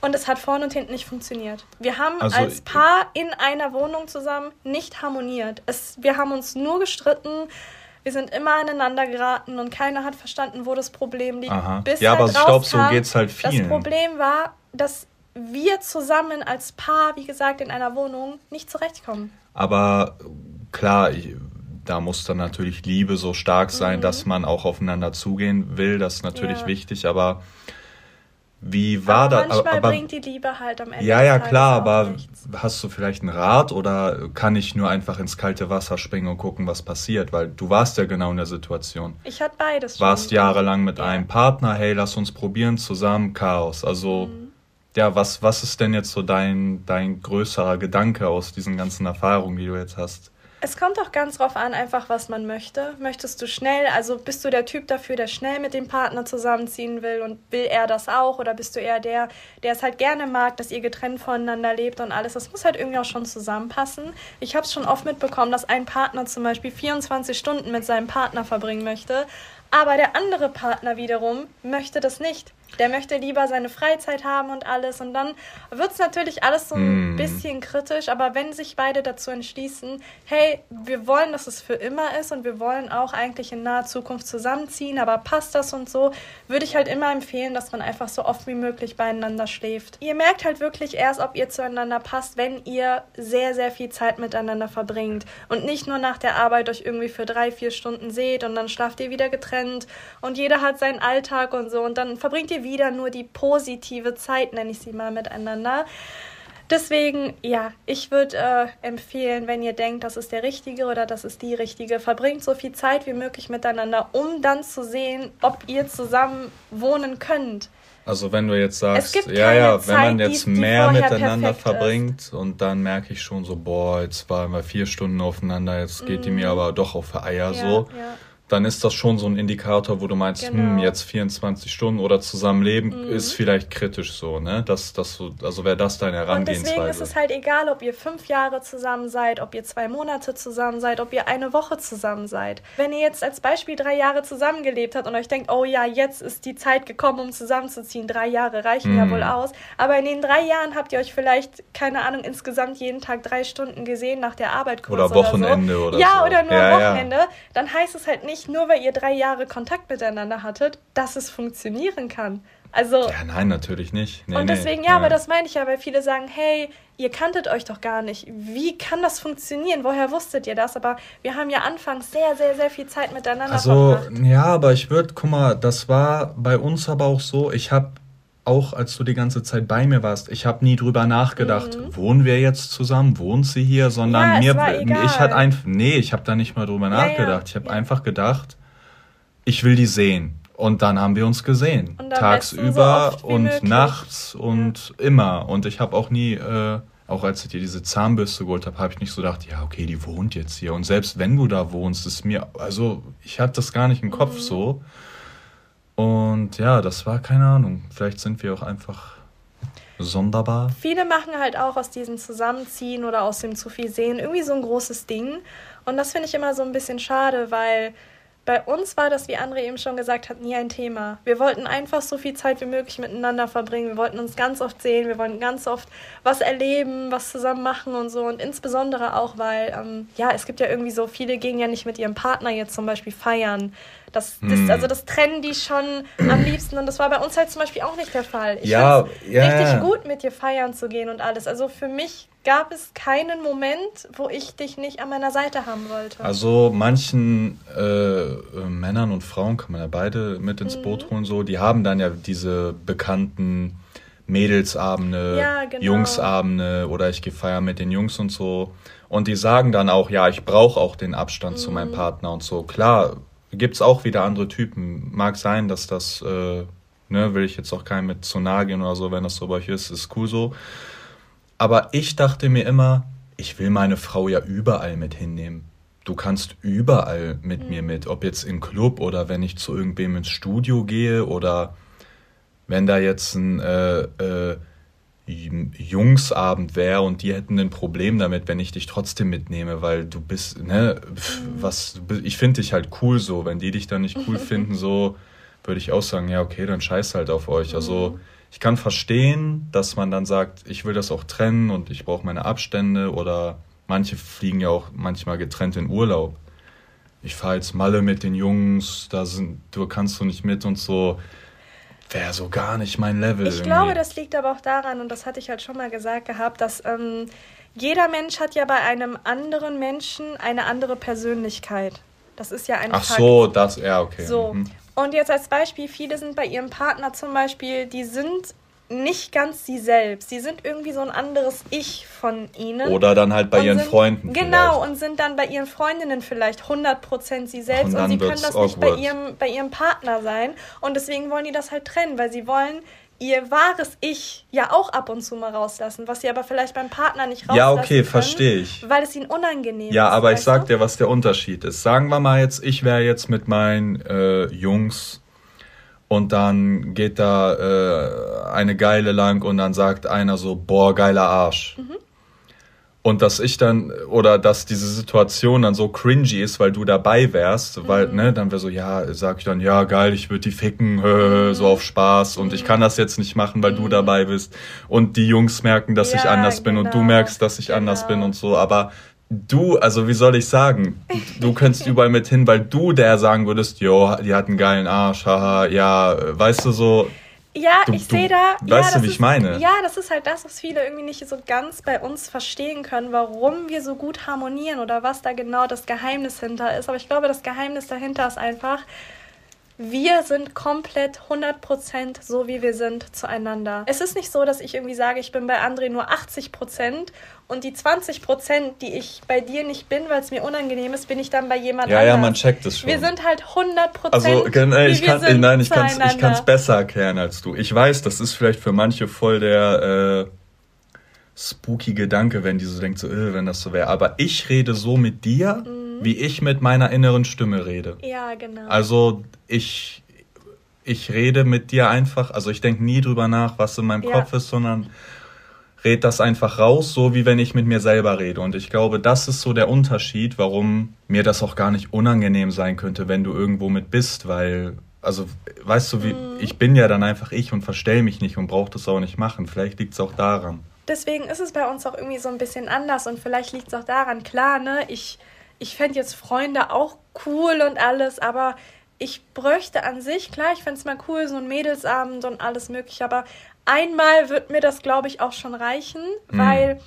Und es hat vorne und hinten nicht funktioniert. Wir haben also, als Paar in einer Wohnung zusammen nicht harmoniert. Es, wir haben uns nur gestritten. Wir sind immer aneinander geraten und keiner hat verstanden, wo das Problem liegt. Aha. Bis ja, halt aber ich glaube, so geht es halt vielen. Das Problem war, dass wir zusammen als Paar, wie gesagt, in einer Wohnung nicht zurechtkommen. Aber klar, ich, da muss dann natürlich Liebe so stark sein, mhm. dass man auch aufeinander zugehen will. Das ist natürlich ja. wichtig, aber wie war das? Manchmal aber, bringt die Liebe halt am Ende. Ja, ja, klar, aber nichts. hast du vielleicht einen Rat oder kann ich nur einfach ins kalte Wasser springen und gucken, was passiert? Weil du warst ja genau in der Situation. Ich hatte beides. Warst schon. jahrelang mit ja. einem Partner, hey, lass uns probieren, zusammen, Chaos. Also, mhm. Ja, was, was ist denn jetzt so dein, dein größerer Gedanke aus diesen ganzen Erfahrungen, die du jetzt hast? Es kommt auch ganz drauf an, einfach was man möchte. Möchtest du schnell, also bist du der Typ dafür, der schnell mit dem Partner zusammenziehen will und will er das auch? Oder bist du eher der, der es halt gerne mag, dass ihr getrennt voneinander lebt und alles? Das muss halt irgendwie auch schon zusammenpassen. Ich habe es schon oft mitbekommen, dass ein Partner zum Beispiel 24 Stunden mit seinem Partner verbringen möchte, aber der andere Partner wiederum möchte das nicht. Der möchte lieber seine Freizeit haben und alles. Und dann wird es natürlich alles so ein mm. bisschen kritisch. Aber wenn sich beide dazu entschließen, hey, wir wollen, dass es für immer ist und wir wollen auch eigentlich in naher Zukunft zusammenziehen, aber passt das und so, würde ich halt immer empfehlen, dass man einfach so oft wie möglich beieinander schläft. Ihr merkt halt wirklich erst, ob ihr zueinander passt, wenn ihr sehr, sehr viel Zeit miteinander verbringt. Und nicht nur nach der Arbeit euch irgendwie für drei, vier Stunden seht und dann schlaft ihr wieder getrennt und jeder hat seinen Alltag und so. Und dann verbringt ihr wieder nur die positive Zeit, nenne ich sie mal, miteinander. Deswegen, ja, ich würde äh, empfehlen, wenn ihr denkt, das ist der Richtige oder das ist die Richtige, verbringt so viel Zeit wie möglich miteinander, um dann zu sehen, ob ihr zusammen wohnen könnt. Also wenn du jetzt sagst, ja, ja, Zeit, wenn man jetzt die, die mehr miteinander verbringt ist. und dann merke ich schon so, boah, jetzt waren wir vier Stunden aufeinander, jetzt geht mm. die mir mhm. aber doch auf Eier ja, so. Ja dann ist das schon so ein Indikator, wo du meinst, hm, genau. hm, jetzt 24 Stunden oder Zusammenleben mhm. ist vielleicht kritisch so, ne? Das, das, also wäre das deine Herangehensweise. Und deswegen ist es halt egal, ob ihr fünf Jahre zusammen seid, ob ihr zwei Monate zusammen seid, ob ihr eine Woche zusammen seid. Wenn ihr jetzt als Beispiel drei Jahre zusammengelebt habt und euch denkt, oh ja, jetzt ist die Zeit gekommen, um zusammenzuziehen, drei Jahre reichen mhm. ja wohl aus, aber in den drei Jahren habt ihr euch vielleicht, keine Ahnung, insgesamt jeden Tag drei Stunden gesehen nach der Arbeit kurz oder Wochenende oder, so. oder ja, so. oder nur ja, Wochenende, ja. dann heißt es halt nicht, nicht nur, weil ihr drei Jahre Kontakt miteinander hattet, dass es funktionieren kann. Also, ja, nein, natürlich nicht. Nee, und deswegen, nee, ja, ja, aber das meine ich ja, weil viele sagen, hey, ihr kanntet euch doch gar nicht. Wie kann das funktionieren? Woher wusstet ihr das? Aber wir haben ja anfangs sehr, sehr, sehr viel Zeit miteinander also, verbracht. Ja, aber ich würde, guck mal, das war bei uns aber auch so, ich habe auch als du die ganze Zeit bei mir warst, ich habe nie drüber nachgedacht, mhm. wohnen wir jetzt zusammen, wohnt sie hier, sondern ja, mir, ich hatte einfach, nee, ich habe da nicht mal drüber ja, nachgedacht. Ich habe einfach gedacht, ich will die sehen. Und dann haben wir uns gesehen. Tagsüber so und nachts und immer. Und ich habe auch nie, äh, auch als ich dir diese Zahnbürste geholt habe, habe ich nicht so gedacht, ja, okay, die wohnt jetzt hier. Und selbst wenn du da wohnst, ist mir, also ich hatte das gar nicht im Kopf mhm. so. Und ja, das war keine Ahnung. Vielleicht sind wir auch einfach sonderbar. Viele machen halt auch aus diesem Zusammenziehen oder aus dem zu viel sehen irgendwie so ein großes Ding. Und das finde ich immer so ein bisschen schade, weil bei uns war das, wie André eben schon gesagt hat, nie ein Thema. Wir wollten einfach so viel Zeit wie möglich miteinander verbringen. Wir wollten uns ganz oft sehen. Wir wollten ganz oft was erleben, was zusammen machen und so. Und insbesondere auch, weil, ähm, ja, es gibt ja irgendwie so, viele gehen ja nicht mit ihrem Partner jetzt zum Beispiel feiern. Das, das, mm. Also das trennen die schon am liebsten und das war bei uns halt zum Beispiel auch nicht der Fall. Ich ja, ja, richtig gut, mit dir feiern zu gehen und alles. Also für mich gab es keinen Moment, wo ich dich nicht an meiner Seite haben wollte. Also manchen äh, Männern und Frauen kann man ja beide mit ins mhm. Boot holen, so, die haben dann ja diese bekannten Mädelsabende, ja, genau. Jungsabende oder ich gehe feiern mit den Jungs und so. Und die sagen dann auch, ja, ich brauche auch den Abstand mhm. zu meinem mhm. Partner und so. Klar, gibt es auch wieder andere Typen. Mag sein, dass das, äh, ne, will ich jetzt auch keinem mit zu nahe gehen oder so, wenn das so bei euch ist, ist cool so. Aber ich dachte mir immer, ich will meine Frau ja überall mit hinnehmen. Du kannst überall mit mhm. mir mit, ob jetzt im Club oder wenn ich zu irgendwem ins Studio gehe oder wenn da jetzt ein äh, äh, Jungsabend wäre und die hätten ein Problem damit, wenn ich dich trotzdem mitnehme, weil du bist, ne, mhm. was, ich finde dich halt cool so. Wenn die dich dann nicht cool finden, so würde ich auch sagen, ja, okay, dann scheiß halt auf euch. Also mhm ich kann verstehen, dass man dann sagt, ich will das auch trennen und ich brauche meine Abstände oder manche fliegen ja auch manchmal getrennt in Urlaub. Ich fahre jetzt Malle mit den Jungs, da sind, du kannst du nicht mit und so. Wäre so gar nicht mein Level. Ich irgendwie. glaube, das liegt aber auch daran, und das hatte ich halt schon mal gesagt gehabt, dass ähm, jeder Mensch hat ja bei einem anderen Menschen eine andere Persönlichkeit. Das ist ja ein Ach Fakt. so, das, ja, okay. So. Mhm. Und jetzt als Beispiel, viele sind bei ihrem Partner zum Beispiel, die sind nicht ganz sie selbst. Sie sind irgendwie so ein anderes Ich von ihnen. Oder dann halt bei ihren sind, Freunden. Genau, vielleicht. und sind dann bei ihren Freundinnen vielleicht 100% sie selbst und, und sie können das awkward. nicht bei ihrem, bei ihrem Partner sein. Und deswegen wollen die das halt trennen, weil sie wollen ihr wahres Ich ja auch ab und zu mal rauslassen, was sie aber vielleicht beim Partner nicht rauslassen Ja, okay, verstehe ich. Weil es ihnen unangenehm ja, ist. Ja, aber ich sag du? dir, was der Unterschied ist. Sagen wir mal jetzt, ich wäre jetzt mit meinen äh, Jungs und dann geht da äh, eine Geile lang und dann sagt einer so, boah, geiler Arsch. Mhm. Und dass ich dann, oder dass diese Situation dann so cringy ist, weil du dabei wärst, mhm. weil, ne, dann wäre so, ja, sag ich dann, ja, geil, ich würde die ficken, hö, so auf Spaß und ich kann das jetzt nicht machen, weil mhm. du dabei bist. Und die Jungs merken, dass ja, ich anders bin und du genau. merkst, dass ich genau. anders bin und so. Aber du, also wie soll ich sagen, du könntest überall mit hin, weil du der sagen würdest, jo, die hat einen geilen Arsch, haha, ja, weißt du so, ja, du, ich sehe da. Weißt ja, du, wie ich meine? Ja, das ist halt das, was viele irgendwie nicht so ganz bei uns verstehen können, warum wir so gut harmonieren oder was da genau das Geheimnis hinter ist. Aber ich glaube, das Geheimnis dahinter ist einfach, wir sind komplett 100% so, wie wir sind zueinander. Es ist nicht so, dass ich irgendwie sage, ich bin bei André nur 80% und die 20%, die ich bei dir nicht bin, weil es mir unangenehm ist, bin ich dann bei jemand ja, anders. Ja, ja, man checkt es schon. Wir sind halt 100% also, äh, ich kann, sind Nein, ich kann es besser erklären als du. Ich weiß, das ist vielleicht für manche voll der... Äh, spooky Gedanke, wenn die so denkt, so, äh, wenn das so wäre. Aber ich rede so mit dir, mhm. Wie ich mit meiner inneren Stimme rede. Ja, genau. Also ich, ich rede mit dir einfach, also ich denke nie drüber nach, was in meinem ja. Kopf ist, sondern red das einfach raus, so wie wenn ich mit mir selber rede. Und ich glaube, das ist so der Unterschied, warum mir das auch gar nicht unangenehm sein könnte, wenn du irgendwo mit bist, weil, also, weißt du, wie, mhm. ich bin ja dann einfach ich und verstell mich nicht und brauche das auch nicht machen. Vielleicht liegt es auch daran. Deswegen ist es bei uns auch irgendwie so ein bisschen anders und vielleicht liegt es auch daran, klar, ne, ich, ich fände jetzt Freunde auch cool und alles, aber ich bräuchte an sich, klar, ich fände es mal cool, so ein Mädelsabend und alles mögliche, aber einmal wird mir das, glaube ich, auch schon reichen, mhm. weil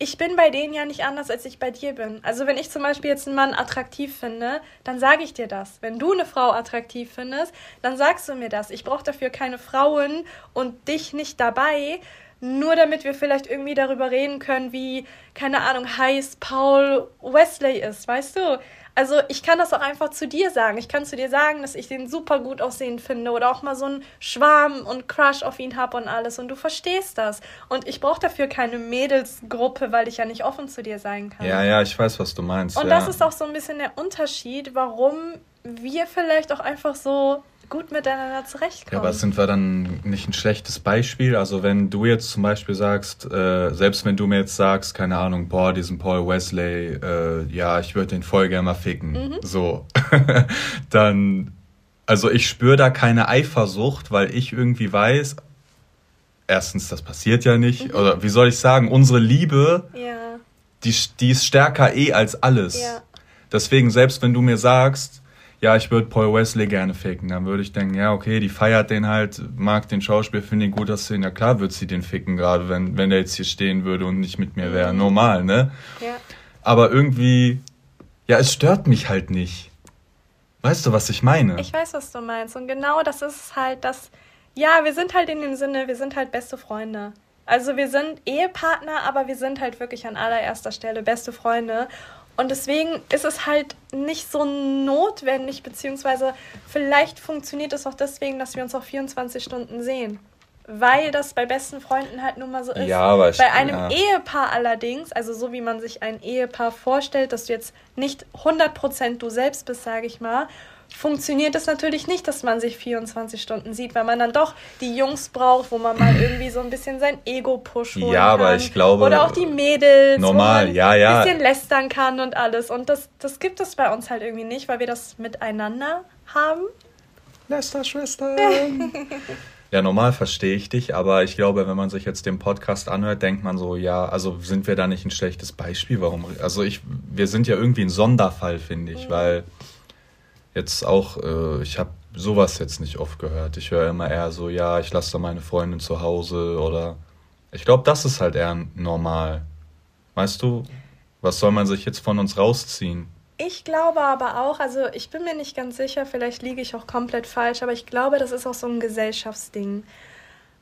ich bin bei denen ja nicht anders, als ich bei dir bin. Also wenn ich zum Beispiel jetzt einen Mann attraktiv finde, dann sage ich dir das. Wenn du eine Frau attraktiv findest, dann sagst du mir das. Ich brauche dafür keine Frauen und dich nicht dabei, nur damit wir vielleicht irgendwie darüber reden können, wie, keine Ahnung, heiß Paul Wesley ist, weißt du? Also ich kann das auch einfach zu dir sagen. Ich kann zu dir sagen, dass ich den super gut aussehen finde oder auch mal so einen Schwarm und Crush auf ihn habe und alles. Und du verstehst das. Und ich brauche dafür keine Mädelsgruppe, weil ich ja nicht offen zu dir sein kann. Ja, ja, ich weiß, was du meinst. Und ja. das ist auch so ein bisschen der Unterschied, warum wir vielleicht auch einfach so gut miteinander zurechtkommen. Ja, aber sind wir dann nicht ein schlechtes Beispiel? Also wenn du jetzt zum Beispiel sagst, äh, selbst wenn du mir jetzt sagst, keine Ahnung, boah, diesen Paul Wesley, äh, ja, ich würde den voll gerne mal ficken, mhm. so, dann, also ich spüre da keine Eifersucht, weil ich irgendwie weiß, erstens, das passiert ja nicht, mhm. oder wie soll ich sagen, unsere Liebe, ja. die, die ist stärker eh als alles. Ja. Deswegen, selbst wenn du mir sagst, ja, ich würde Paul Wesley gerne ficken. Dann würde ich denken, ja, okay, die feiert den halt, mag den Schauspiel, finde ihn gut aussehen. Ja klar wird sie den ficken, gerade wenn, wenn der jetzt hier stehen würde und nicht mit mir wäre. Mhm. Normal, ne? Ja. Aber irgendwie, ja, es stört mich halt nicht. Weißt du, was ich meine? Ich weiß, was du meinst. Und genau das ist halt das, ja, wir sind halt in dem Sinne, wir sind halt beste Freunde. Also wir sind Ehepartner, aber wir sind halt wirklich an allererster Stelle beste Freunde. Und deswegen ist es halt nicht so notwendig, beziehungsweise vielleicht funktioniert es auch deswegen, dass wir uns auch 24 Stunden sehen. Weil das bei besten Freunden halt nun mal so ist. Ja, aber ich, bei einem ja. Ehepaar allerdings, also so wie man sich ein Ehepaar vorstellt, dass du jetzt nicht 100% du selbst bist, sage ich mal, funktioniert es natürlich nicht, dass man sich 24 Stunden sieht, weil man dann doch die Jungs braucht, wo man mal irgendwie so ein bisschen sein Ego pushen ja, kann. aber ich glaube oder auch die Mädels, normal, ja, ja. ein bisschen lästern kann und alles und das das gibt es bei uns halt irgendwie nicht, weil wir das miteinander haben. Lästerschwestern. Ja, normal verstehe ich dich, aber ich glaube, wenn man sich jetzt den Podcast anhört, denkt man so, ja, also sind wir da nicht ein schlechtes Beispiel? Warum? Also ich, wir sind ja irgendwie ein Sonderfall, finde ich, mhm. weil jetzt auch, äh, ich habe sowas jetzt nicht oft gehört. Ich höre immer eher so, ja, ich lasse da meine Freundin zu Hause oder ich glaube, das ist halt eher normal. Weißt du, was soll man sich jetzt von uns rausziehen? Ich glaube aber auch, also ich bin mir nicht ganz sicher, vielleicht liege ich auch komplett falsch, aber ich glaube, das ist auch so ein Gesellschaftsding.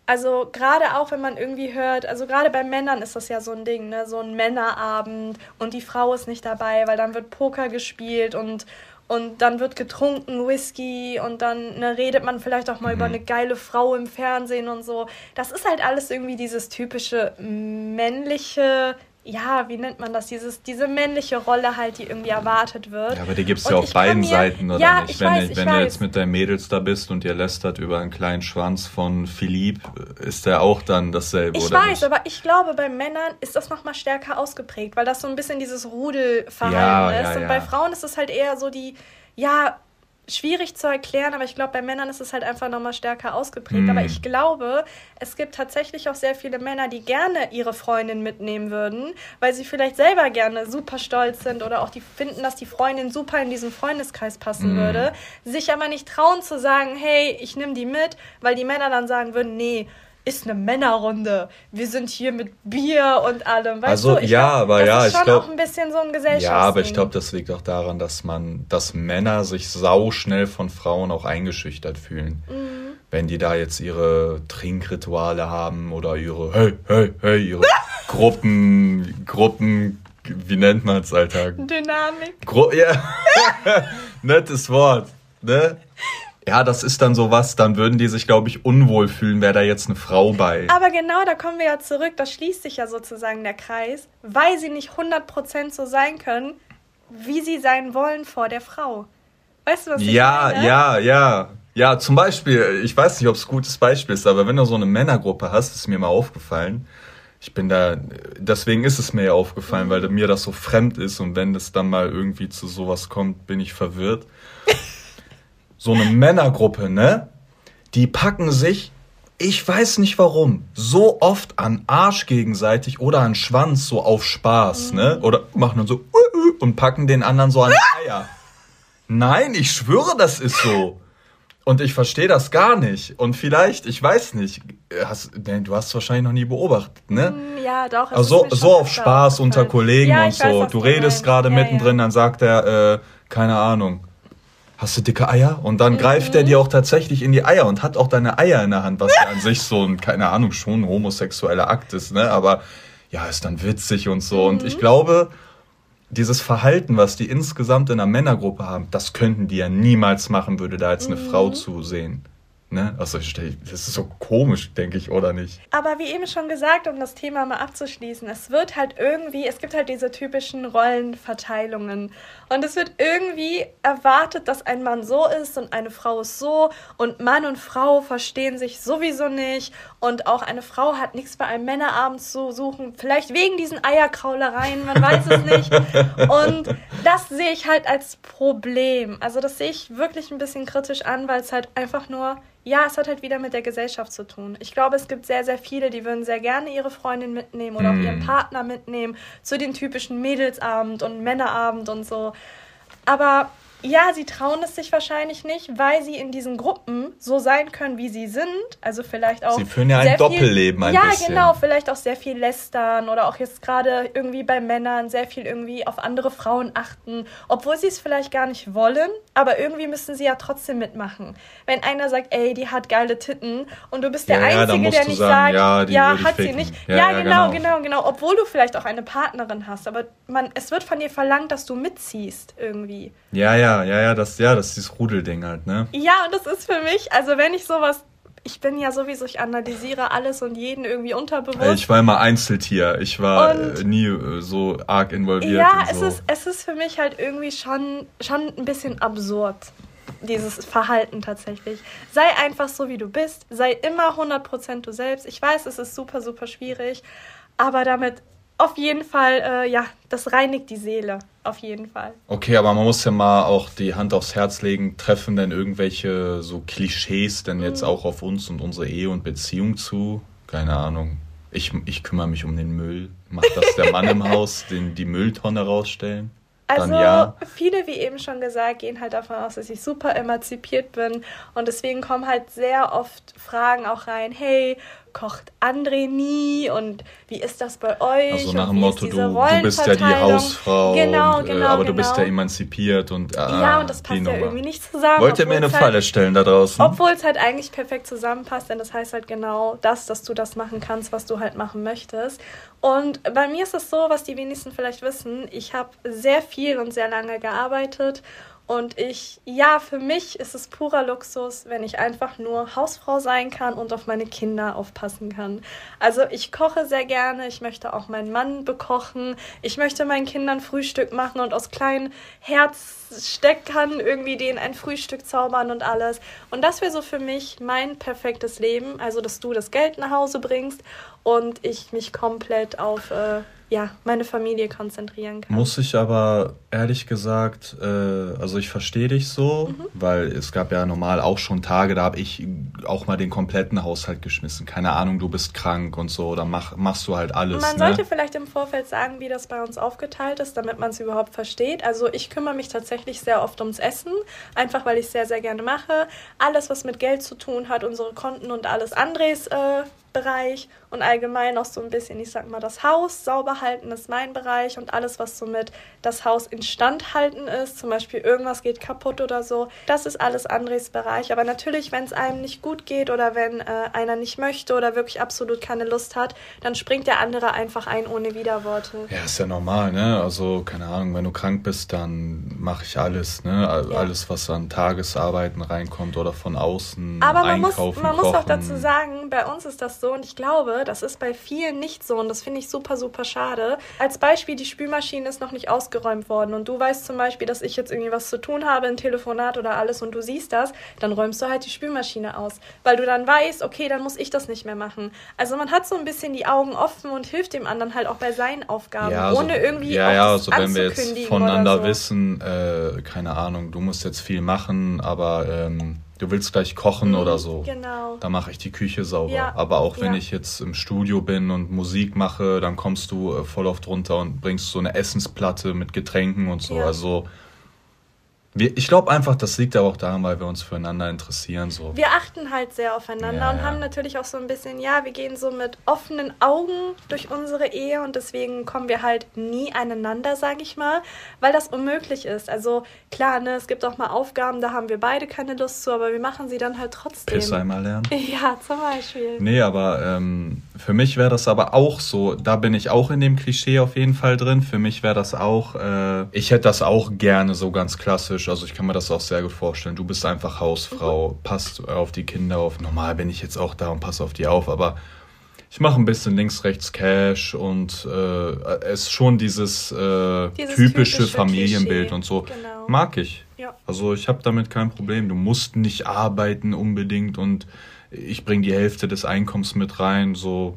Also gerade auch, wenn man irgendwie hört, also gerade bei Männern ist das ja so ein Ding, ne? so ein Männerabend und die Frau ist nicht dabei, weil dann wird Poker gespielt und und dann wird getrunken Whisky und dann ne, redet man vielleicht auch mal mhm. über eine geile Frau im Fernsehen und so. Das ist halt alles irgendwie dieses typische männliche ja, wie nennt man das, dieses, diese männliche Rolle halt, die irgendwie erwartet wird. Ja, aber die gibt es ja auf beiden mir, Seiten, oder ja, nicht? wenn weiß, ich, wenn du jetzt mit deinen Mädels da bist und ihr lästert über einen kleinen Schwanz von Philipp, ist der auch dann dasselbe, ich oder weiß, nicht? aber ich glaube, bei Männern ist das nochmal stärker ausgeprägt, weil das so ein bisschen dieses Rudelverhalten ja, ist. Ja, und bei Frauen ist es halt eher so die, ja, schwierig zu erklären, aber ich glaube, bei Männern ist es halt einfach nochmal stärker ausgeprägt. Mm. Aber ich glaube, es gibt tatsächlich auch sehr viele Männer, die gerne ihre Freundin mitnehmen würden, weil sie vielleicht selber gerne super stolz sind oder auch die finden, dass die Freundin super in diesen Freundeskreis passen mm. würde, sich aber nicht trauen zu sagen, hey, ich nehme die mit, weil die Männer dann sagen würden, nee, ist eine Männerrunde. Wir sind hier mit Bier und allem. Weißt also du? Ich ja, glaub, aber das ja, ist schon ich glaube auch ein bisschen so ein Gesellschaftsding. Ja, aber ich glaube, das liegt auch daran, dass man, dass Männer sich sau schnell von Frauen auch eingeschüchtert fühlen. Mhm. Wenn die da jetzt ihre Trinkrituale haben oder ihre hey hey hey ihre Gruppen Gruppen wie nennt man es, Alter? Dynamik. Gru ja. Nettes Wort, ne? Ja, das ist dann sowas, dann würden die sich, glaube ich, unwohl fühlen, wäre da jetzt eine Frau bei. Aber genau, da kommen wir ja zurück, da schließt sich ja sozusagen der Kreis, weil sie nicht 100% so sein können, wie sie sein wollen vor der Frau. Weißt du, was ich ja, meine? Ja, ja, ja. Ja, zum Beispiel, ich weiß nicht, ob es ein gutes Beispiel ist, aber wenn du so eine Männergruppe hast, ist mir mal aufgefallen, ich bin da, deswegen ist es mir ja aufgefallen, mhm. weil mir das so fremd ist und wenn das dann mal irgendwie zu sowas kommt, bin ich verwirrt. So eine Männergruppe, ne? Die packen sich, ich weiß nicht warum, so oft an Arsch gegenseitig oder an Schwanz so auf Spaß, mhm. ne? Oder machen dann so und packen den anderen so an die Eier. Nein, ich schwöre, das ist so. Und ich verstehe das gar nicht. Und vielleicht, ich weiß nicht, hast, nee, du hast es wahrscheinlich noch nie beobachtet, ne? Mm, ja, doch. Also so, so auf Spaß unter Kollegen ja, und so. Weiß, du redest gerade ja, mittendrin, ja. dann sagt er, äh, keine Ahnung, hast du dicke Eier? Und dann mhm. greift er dir auch tatsächlich in die Eier und hat auch deine Eier in der Hand, was ja an sich so ein, keine Ahnung, schon ein homosexueller Akt ist, ne? Aber ja, ist dann witzig und so. Mhm. Und ich glaube, dieses Verhalten, was die insgesamt in einer Männergruppe haben, das könnten die ja niemals machen, würde da jetzt eine mhm. Frau zusehen. Ne? Also das ist so komisch, denke ich, oder nicht? Aber wie eben schon gesagt, um das Thema mal abzuschließen, es wird halt irgendwie, es gibt halt diese typischen Rollenverteilungen. Und es wird irgendwie erwartet, dass ein Mann so ist und eine Frau ist so und Mann und Frau verstehen sich sowieso nicht und auch eine Frau hat nichts bei einem Männerabend zu suchen, vielleicht wegen diesen Eierkraulereien, man weiß es nicht. Und das sehe ich halt als Problem. Also das sehe ich wirklich ein bisschen kritisch an, weil es halt einfach nur ja, es hat halt wieder mit der Gesellschaft zu tun. Ich glaube, es gibt sehr, sehr viele, die würden sehr gerne ihre Freundin mitnehmen oder mm. auch ihren mm. Partner mitnehmen zu den typischen Mädelsabend und Männerabend und so. Aber ja, sie trauen es sich wahrscheinlich nicht, weil sie in diesen Gruppen so sein können, wie sie sind. Also vielleicht auch. Sie führen ja ein Doppelleben ein ja, bisschen. Genau. Vielleicht auch sehr viel lästern oder auch jetzt gerade irgendwie bei Männern sehr viel irgendwie auf andere Frauen achten, obwohl sie es vielleicht gar nicht wollen, aber irgendwie müssen sie ja trotzdem mitmachen. Wenn einer sagt, ey, die hat geile Titten und du bist der ja, Einzige, ja, der nicht sagen, sagt, ja, ja hat sie nicht. Ja, genau, genau, genau, genau. Obwohl du vielleicht auch eine Partnerin hast, aber man, es wird von dir verlangt, dass du mitziehst irgendwie. Ja, ja, ja, ja, das, ja, das ist dieses Rudelding halt, ne? Ja, und das ist für mich, also wenn ich sowas ich bin ja sowieso, ich analysiere alles und jeden irgendwie unterbewusst. Ich war immer Einzeltier. Ich war und, äh, nie äh, so arg involviert. Ja, es, so. ist, es ist für mich halt irgendwie schon, schon ein bisschen absurd, dieses Verhalten tatsächlich. Sei einfach so, wie du bist. Sei immer 100% du selbst. Ich weiß, es ist super, super schwierig, aber damit auf jeden Fall, äh, ja, das reinigt die Seele. Auf jeden Fall. Okay, aber man muss ja mal auch die Hand aufs Herz legen. Treffen denn irgendwelche so Klischees denn jetzt mhm. auch auf uns und unsere Ehe und Beziehung zu? Keine Ahnung. Ich, ich kümmere mich um den Müll. Macht das der Mann im Haus, den die Mülltonne rausstellen? Also ja. viele, wie eben schon gesagt, gehen halt davon aus, dass ich super emanzipiert bin und deswegen kommen halt sehr oft Fragen auch rein, hey, kocht André nie und wie ist das bei euch? Also nach dem Motto, du, du, bist ja die Hausfrau, genau, und, äh, genau, aber genau. du bist ja genau. emanzipiert und äh, Ja, und das passt ja irgendwie nicht zusammen. Wollt ihr mir eine halt, Falle stellen da draußen? Obwohl es halt eigentlich perfekt zusammenpasst, denn das heißt halt genau das, dass du das machen kannst, was du halt machen möchtest. Und bei mir ist es so, was die wenigsten vielleicht wissen, ich habe sehr viel und sehr lange gearbeitet Und ich, ja, für mich ist es purer Luxus, wenn ich einfach nur Hausfrau sein kann und auf meine Kinder aufpassen kann. Also ich koche sehr gerne, ich möchte auch meinen Mann bekochen, ich möchte meinen Kindern Frühstück machen und aus kleinen Herzsteckern irgendwie denen ein Frühstück zaubern und alles. Und das wäre so für mich mein perfektes Leben, also dass du das Geld nach Hause bringst und ich mich komplett auf äh, ja, meine Familie konzentrieren kann. Muss ich aber ehrlich gesagt, äh, also ich verstehe dich so, mhm. weil es gab ja normal auch schon Tage, da habe ich auch mal den kompletten Haushalt geschmissen. Keine Ahnung, du bist krank und so, dann mach, machst du halt alles. Man ne? sollte vielleicht im Vorfeld sagen, wie das bei uns aufgeteilt ist, damit man es überhaupt versteht. Also ich kümmere mich tatsächlich sehr oft ums Essen, einfach weil ich sehr, sehr gerne mache. Alles, was mit Geld zu tun hat, unsere Konten und alles Andres äh, Bereich und allgemein auch so ein bisschen, ich sag mal, das Haus sauber halten ist mein Bereich und alles, was somit das Haus instand halten ist, zum Beispiel irgendwas geht kaputt oder so, das ist alles Andres Bereich. Aber natürlich, wenn es einem nicht gut geht oder wenn äh, einer nicht möchte oder wirklich absolut keine Lust hat, dann springt der andere einfach ein ohne Widerworte. Ja, ist ja normal, ne? Also, keine Ahnung, wenn du krank bist, dann mache ich alles, ne? Ja. Alles, was an Tagesarbeiten reinkommt oder von außen. Aber man, einkaufen, muss, man muss auch dazu sagen, bei uns ist das so, so und ich glaube, das ist bei vielen nicht so und das finde ich super, super schade. Als Beispiel, die Spülmaschine ist noch nicht ausgeräumt worden und du weißt zum Beispiel, dass ich jetzt irgendwie was zu tun habe, ein Telefonat oder alles und du siehst das, dann räumst du halt die Spülmaschine aus, weil du dann weißt, okay, dann muss ich das nicht mehr machen. Also man hat so ein bisschen die Augen offen und hilft dem anderen halt auch bei seinen Aufgaben, ja, also, ohne irgendwie ja, ja, also wenn wir jetzt voneinander so. wissen, äh, keine Ahnung, du musst jetzt viel machen, aber ähm, du willst gleich kochen mhm, oder so. Genau. Da mache ich die Küche sauber. Ja. Aber auch wenn ja. ich jetzt im Studio bin und Musik mache, dann kommst du äh, voll oft runter und bringst so eine Essensplatte mit Getränken und so. Ja. Also wir, ich glaube einfach, das liegt aber auch daran, weil wir uns füreinander interessieren. So. Wir achten halt sehr aufeinander ja, und haben natürlich auch so ein bisschen, ja, wir gehen so mit offenen Augen durch unsere Ehe und deswegen kommen wir halt nie aneinander, sage ich mal, weil das unmöglich ist. Also klar, ne, es gibt auch mal Aufgaben, da haben wir beide keine Lust zu, aber wir machen sie dann halt trotzdem. Piss einmal lernen. Ja, zum Beispiel. Nee, aber ähm, für mich wäre das aber auch so, da bin ich auch in dem Klischee auf jeden Fall drin. Für mich wäre das auch, äh, ich hätte das auch gerne so ganz klassisch. Also ich kann mir das auch sehr gut vorstellen. Du bist einfach Hausfrau, passt auf die Kinder auf. Normal bin ich jetzt auch da und passe auf die auf, aber ich mache ein bisschen links, rechts Cash und äh, es ist schon dieses, äh, dieses typische, typische, Familienbild Klischee. und so. Genau. Mag ich. Ja. Also ich habe damit kein Problem. Du musst nicht arbeiten unbedingt und ich bringe die Hälfte des Einkommens mit rein. So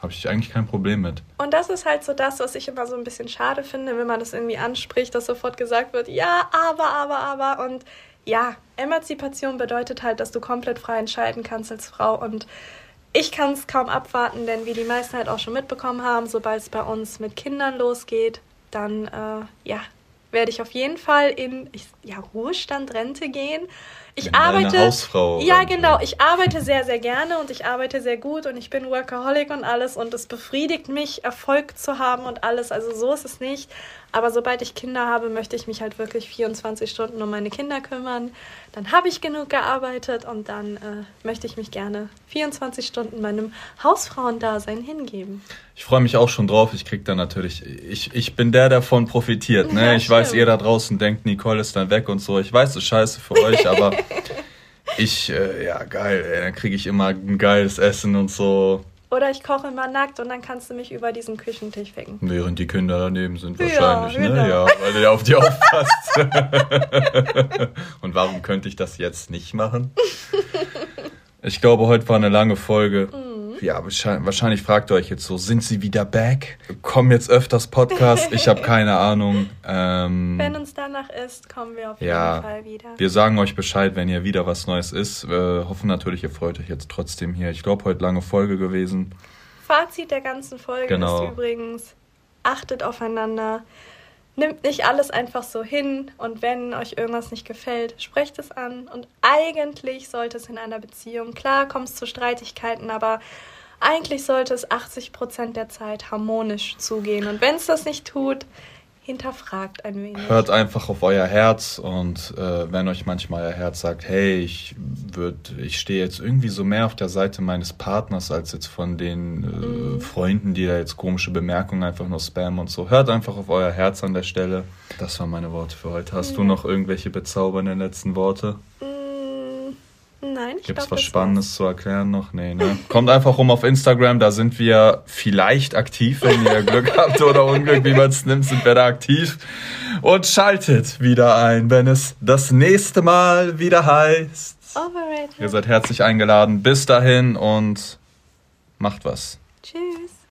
habe ich eigentlich kein Problem mit. Und das ist halt so das, was ich immer so ein bisschen schade finde, wenn man das irgendwie anspricht, dass sofort gesagt wird, ja, aber, aber, aber. Und ja, Emanzipation bedeutet halt, dass du komplett frei entscheiden kannst als Frau. Und ich kann es kaum abwarten, denn wie die meisten halt auch schon mitbekommen haben, sobald es bei uns mit Kindern losgeht, dann äh, ja, werde ich auf jeden Fall in ich, ja, Ruhestand, Rente gehen ich Wenn arbeite. Hausfrau. Ja, genau. Ich arbeite sehr, sehr gerne und ich arbeite sehr gut und ich bin Workaholic und alles und es befriedigt mich, Erfolg zu haben und alles. Also so ist es nicht. Aber sobald ich Kinder habe, möchte ich mich halt wirklich 24 Stunden um meine Kinder kümmern. Dann habe ich genug gearbeitet und dann äh, möchte ich mich gerne 24 Stunden meinem Hausfrauendasein hingeben. Ich freue mich auch schon drauf. Ich krieg dann natürlich, ich, ich bin der, der davon profitiert. Ne? Ja, ich weiß, ihr da draußen denkt, Nicole ist dann weg und so. Ich weiß, das ist scheiße für euch, aber ich, äh, ja, geil, ey, dann kriege ich immer ein geiles Essen und so. Oder ich koche immer nackt und dann kannst du mich über diesen Küchentisch wecken. Während die Kinder daneben sind wahrscheinlich, ja, ne? Genau. Ja, weil ihr auf die aufpasst. und warum könnte ich das jetzt nicht machen? Ich glaube, heute war eine lange Folge. Ja, wahrscheinlich fragt ihr euch jetzt so, sind sie wieder back? Kommen jetzt öfters Podcasts? Ich habe keine Ahnung. Ähm, wenn uns danach ist, kommen wir auf ja, jeden Fall wieder. Wir sagen euch Bescheid, wenn hier wieder was Neues ist. Wir hoffen natürlich, ihr freut euch jetzt trotzdem hier. Ich glaube, heute lange Folge gewesen. Fazit der ganzen Folge genau. ist übrigens, achtet aufeinander. Nimmt nicht alles einfach so hin und wenn euch irgendwas nicht gefällt, sprecht es an. Und eigentlich sollte es in einer Beziehung, klar kommt es zu Streitigkeiten, aber eigentlich sollte es 80 Prozent der Zeit harmonisch zugehen. Und wenn es das nicht tut, hinterfragt ein wenig. Hört einfach auf euer Herz und äh, wenn euch manchmal euer Herz sagt, hey, ich würd, ich stehe jetzt irgendwie so mehr auf der Seite meines Partners als jetzt von den äh, mhm. Freunden, die da jetzt komische Bemerkungen einfach nur spammen und so. Hört einfach auf euer Herz an der Stelle. Das waren meine Worte für heute. Hast mhm. du noch irgendwelche bezaubernden letzten Worte? Mhm. Nein, ich Gibt es was Spannendes zu erklären noch? Nee, ne? Kommt einfach rum auf Instagram, da sind wir vielleicht aktiv, wenn ihr Glück habt oder Unglück, wie man es nimmt, sind wir da aktiv. Und schaltet wieder ein, wenn es das nächste Mal wieder heißt. Overrated. Ihr seid herzlich eingeladen. Bis dahin und macht was. Tschüss.